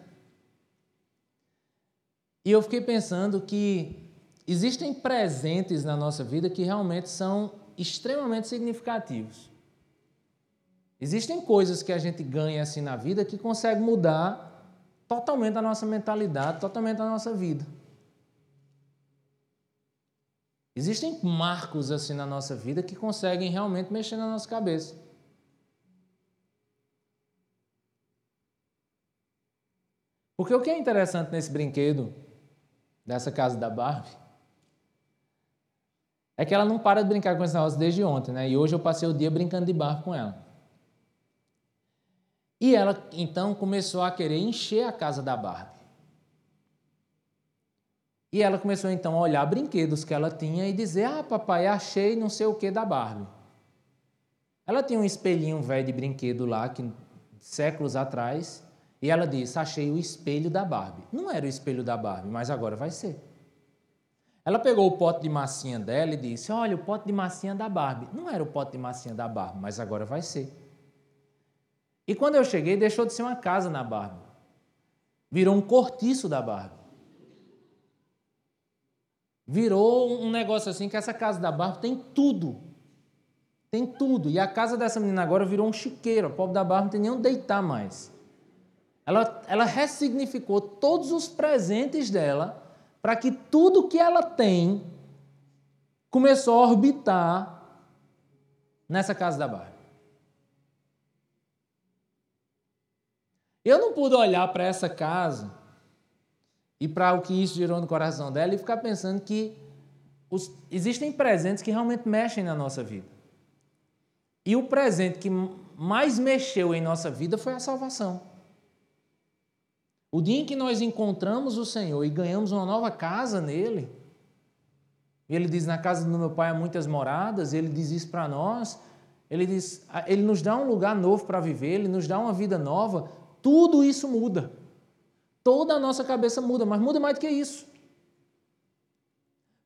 E eu fiquei pensando que existem presentes na nossa vida que realmente são extremamente significativos. Existem coisas que a gente ganha assim na vida que consegue mudar totalmente a nossa mentalidade, totalmente a nossa vida. Existem marcos assim na nossa vida que conseguem realmente mexer na nossa cabeça. Porque o que é interessante nesse brinquedo, dessa casa da Barbie, é que ela não para de brincar com esse negócio desde ontem, né? E hoje eu passei o dia brincando de barco com ela. E ela então começou a querer encher a casa da Barbie. E ela começou então a olhar brinquedos que ela tinha e dizer: Ah, papai, achei não sei o que da Barbie. Ela tinha um espelhinho velho de brinquedo lá, que séculos atrás, e ela disse: Achei o espelho da Barbie. Não era o espelho da Barbie, mas agora vai ser. Ela pegou o pote de massinha dela e disse: Olha, o pote de massinha da Barbie. Não era o pote de massinha da Barbie, mas agora vai ser. E quando eu cheguei, deixou de ser uma casa na Barbie. Virou um cortiço da Barbie. Virou um negócio assim que essa casa da Barbie tem tudo. Tem tudo. E a casa dessa menina agora virou um chiqueiro. A pobre da Barbie não tem nem onde deitar mais. Ela, ela ressignificou todos os presentes dela para que tudo que ela tem começou a orbitar nessa casa da Barbie. Eu não pude olhar para essa casa e para o que isso gerou no coração dela e ficar pensando que os, existem presentes que realmente mexem na nossa vida. E o presente que mais mexeu em nossa vida foi a salvação. O dia em que nós encontramos o Senhor e ganhamos uma nova casa nele, ele diz: Na casa do meu pai há muitas moradas, ele diz isso para nós. Ele diz: Ele nos dá um lugar novo para viver, ele nos dá uma vida nova. Tudo isso muda. Toda a nossa cabeça muda, mas muda mais do que isso.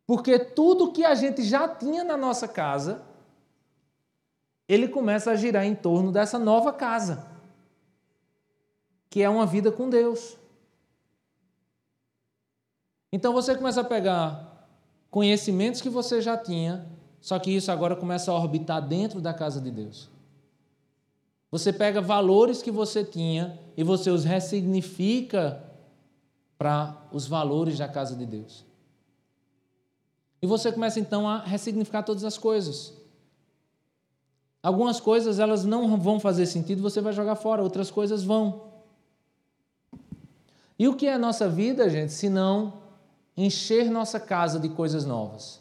Porque tudo que a gente já tinha na nossa casa, ele começa a girar em torno dessa nova casa, que é uma vida com Deus. Então você começa a pegar conhecimentos que você já tinha, só que isso agora começa a orbitar dentro da casa de Deus. Você pega valores que você tinha e você os ressignifica para os valores da casa de Deus. E você começa então a ressignificar todas as coisas. Algumas coisas elas não vão fazer sentido, você vai jogar fora, outras coisas vão. E o que é a nossa vida, gente, se não encher nossa casa de coisas novas?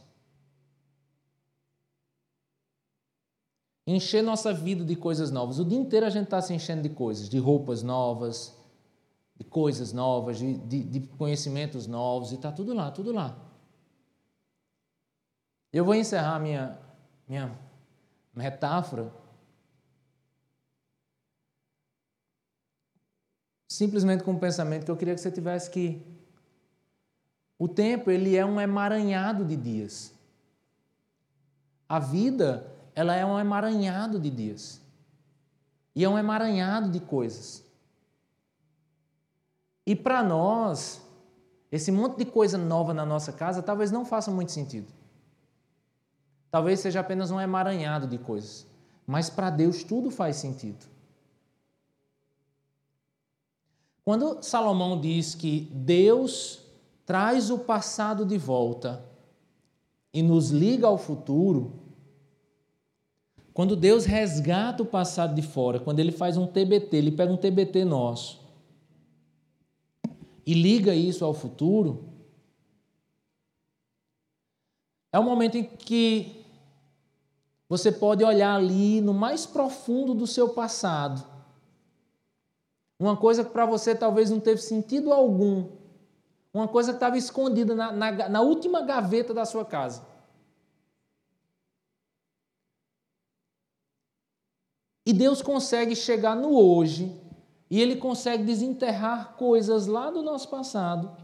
Encher nossa vida de coisas novas. O dia inteiro a gente está se enchendo de coisas, de roupas novas, de coisas novas, de, de, de conhecimentos novos, e está tudo lá, tudo lá. Eu vou encerrar minha, minha metáfora simplesmente com um pensamento que eu queria que você tivesse que o tempo ele é um emaranhado de dias. A vida ela é um emaranhado de dias. E é um emaranhado de coisas. E para nós, esse monte de coisa nova na nossa casa talvez não faça muito sentido. Talvez seja apenas um emaranhado de coisas. Mas para Deus tudo faz sentido. Quando Salomão diz que Deus traz o passado de volta e nos liga ao futuro, quando Deus resgata o passado de fora, quando ele faz um TBT, ele pega um TBT nosso e liga isso ao futuro, é o momento em que você pode olhar ali no mais profundo do seu passado. Uma coisa que para você talvez não teve sentido algum. Uma coisa que estava escondida na, na, na última gaveta da sua casa. E Deus consegue chegar no hoje e ele consegue desenterrar coisas lá do nosso passado.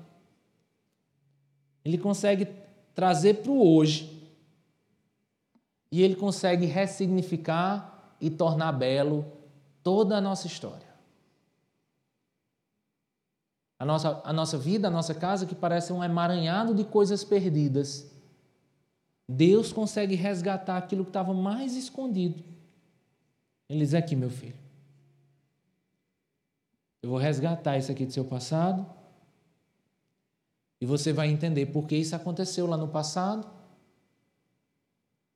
Ele consegue trazer para o hoje. E ele consegue ressignificar e tornar belo toda a nossa história. A nossa, a nossa vida, a nossa casa, que parece um emaranhado de coisas perdidas. Deus consegue resgatar aquilo que estava mais escondido. Ele diz: aqui, meu filho. Eu vou resgatar isso aqui do seu passado. E você vai entender por que isso aconteceu lá no passado.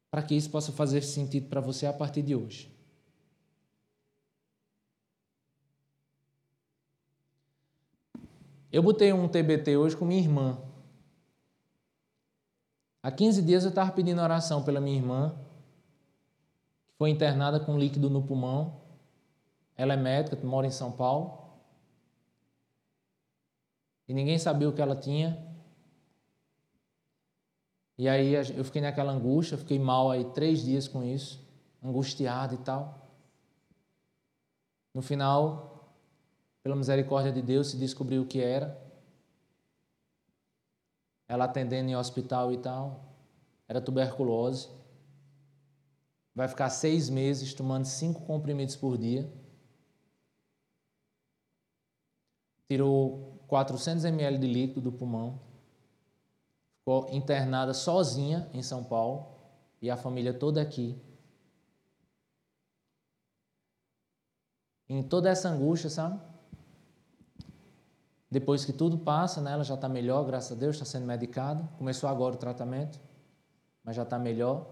Para que isso possa fazer sentido para você a partir de hoje. Eu botei um TBT hoje com minha irmã. Há 15 dias eu estava pedindo oração pela minha irmã, que foi internada com líquido no pulmão. Ela é médica, mora em São Paulo e ninguém sabia o que ela tinha. E aí eu fiquei naquela angústia, fiquei mal aí três dias com isso, angustiado e tal. No final, pela misericórdia de Deus, se descobriu o que era. Ela atendendo em hospital e tal, era tuberculose. Vai ficar seis meses tomando cinco comprimidos por dia. Tirou 400 ml de líquido do pulmão. Ficou internada sozinha em São Paulo e a família toda aqui. Em toda essa angústia, sabe? Depois que tudo passa, né, ela já está melhor, graças a Deus, está sendo medicada. Começou agora o tratamento, mas já está melhor.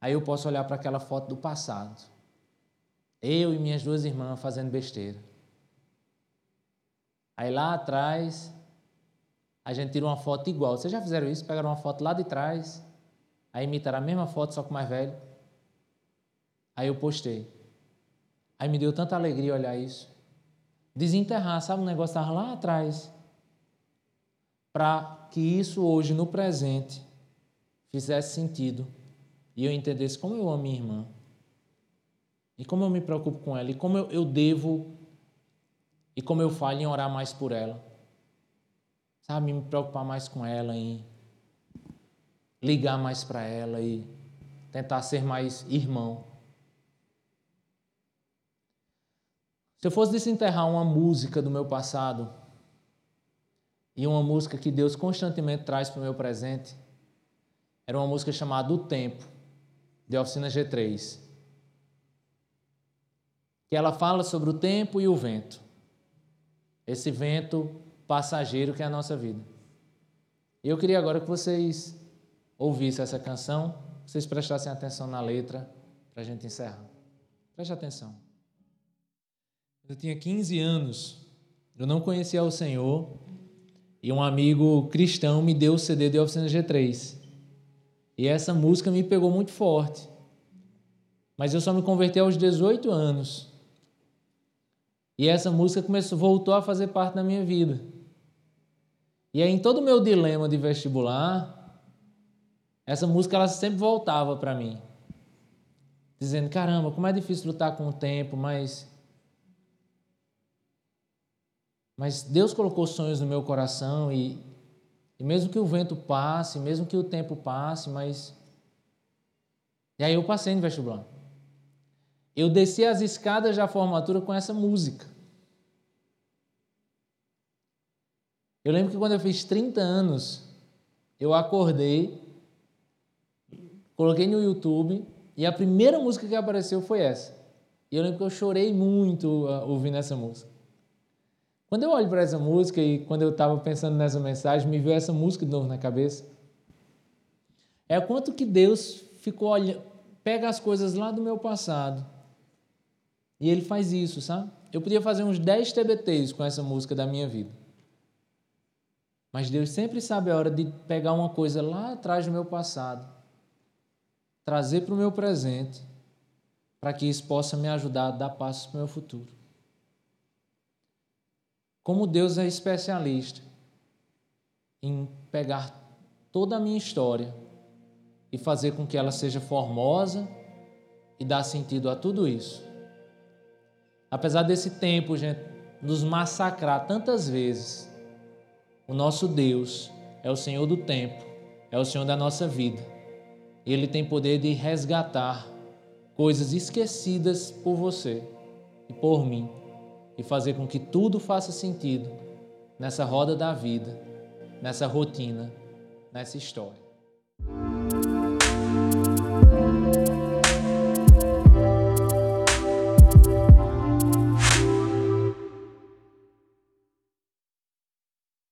Aí eu posso olhar para aquela foto do passado. Eu e minhas duas irmãs fazendo besteira. Aí lá atrás, a gente tira uma foto igual. Vocês já fizeram isso? Pegaram uma foto lá de trás, aí imitaram a mesma foto, só com mais velho. Aí eu postei. Aí me deu tanta alegria olhar isso. Desenterrar, sabe? Um negócio estava lá atrás. Para que isso hoje, no presente, fizesse sentido e eu entendesse como eu amo minha irmã, e como eu me preocupo com ela, e como eu, eu devo, e como eu falho em orar mais por ela. Sabe, me preocupar mais com ela, em ligar mais para ela e tentar ser mais irmão. Se eu fosse desenterrar uma música do meu passado e uma música que Deus constantemente traz para o meu presente, era uma música chamada O Tempo de Oficina G3, que ela fala sobre o tempo e o vento. Esse vento passageiro que é a nossa vida. E eu queria agora que vocês ouvissem essa canção, vocês prestassem atenção na letra para a gente encerrar. Preste atenção. Eu tinha 15 anos, eu não conhecia o Senhor e um amigo cristão me deu o CD de Oficina G3. E essa música me pegou muito forte. Mas eu só me converti aos 18 anos. E essa música começou, voltou a fazer parte da minha vida. E aí, em todo o meu dilema de vestibular, essa música ela sempre voltava para mim. Dizendo: caramba, como é difícil lutar com o tempo, mas. Mas Deus colocou sonhos no meu coração e e mesmo que o vento passe, mesmo que o tempo passe, mas. E aí eu passei no vestibular. Eu desci as escadas da formatura com essa música. Eu lembro que quando eu fiz 30 anos, eu acordei, coloquei no YouTube e a primeira música que apareceu foi essa. E eu lembro que eu chorei muito uh, ouvindo essa música. Quando eu olho para essa música e quando eu estava pensando nessa mensagem, me veio essa música de novo na cabeça. É quanto que Deus ficou olhando, pega as coisas lá do meu passado. E ele faz isso, sabe? Eu podia fazer uns 10 TBTs com essa música da minha vida. Mas Deus sempre sabe a hora de pegar uma coisa lá atrás do meu passado, trazer para o meu presente, para que isso possa me ajudar a dar passos para o meu futuro. Como Deus é especialista em pegar toda a minha história e fazer com que ela seja formosa e dar sentido a tudo isso. Apesar desse tempo, gente, nos massacrar tantas vezes, o nosso Deus é o Senhor do tempo, é o Senhor da nossa vida. Ele tem poder de resgatar coisas esquecidas por você e por mim e fazer com que tudo faça sentido nessa roda da vida, nessa rotina, nessa história.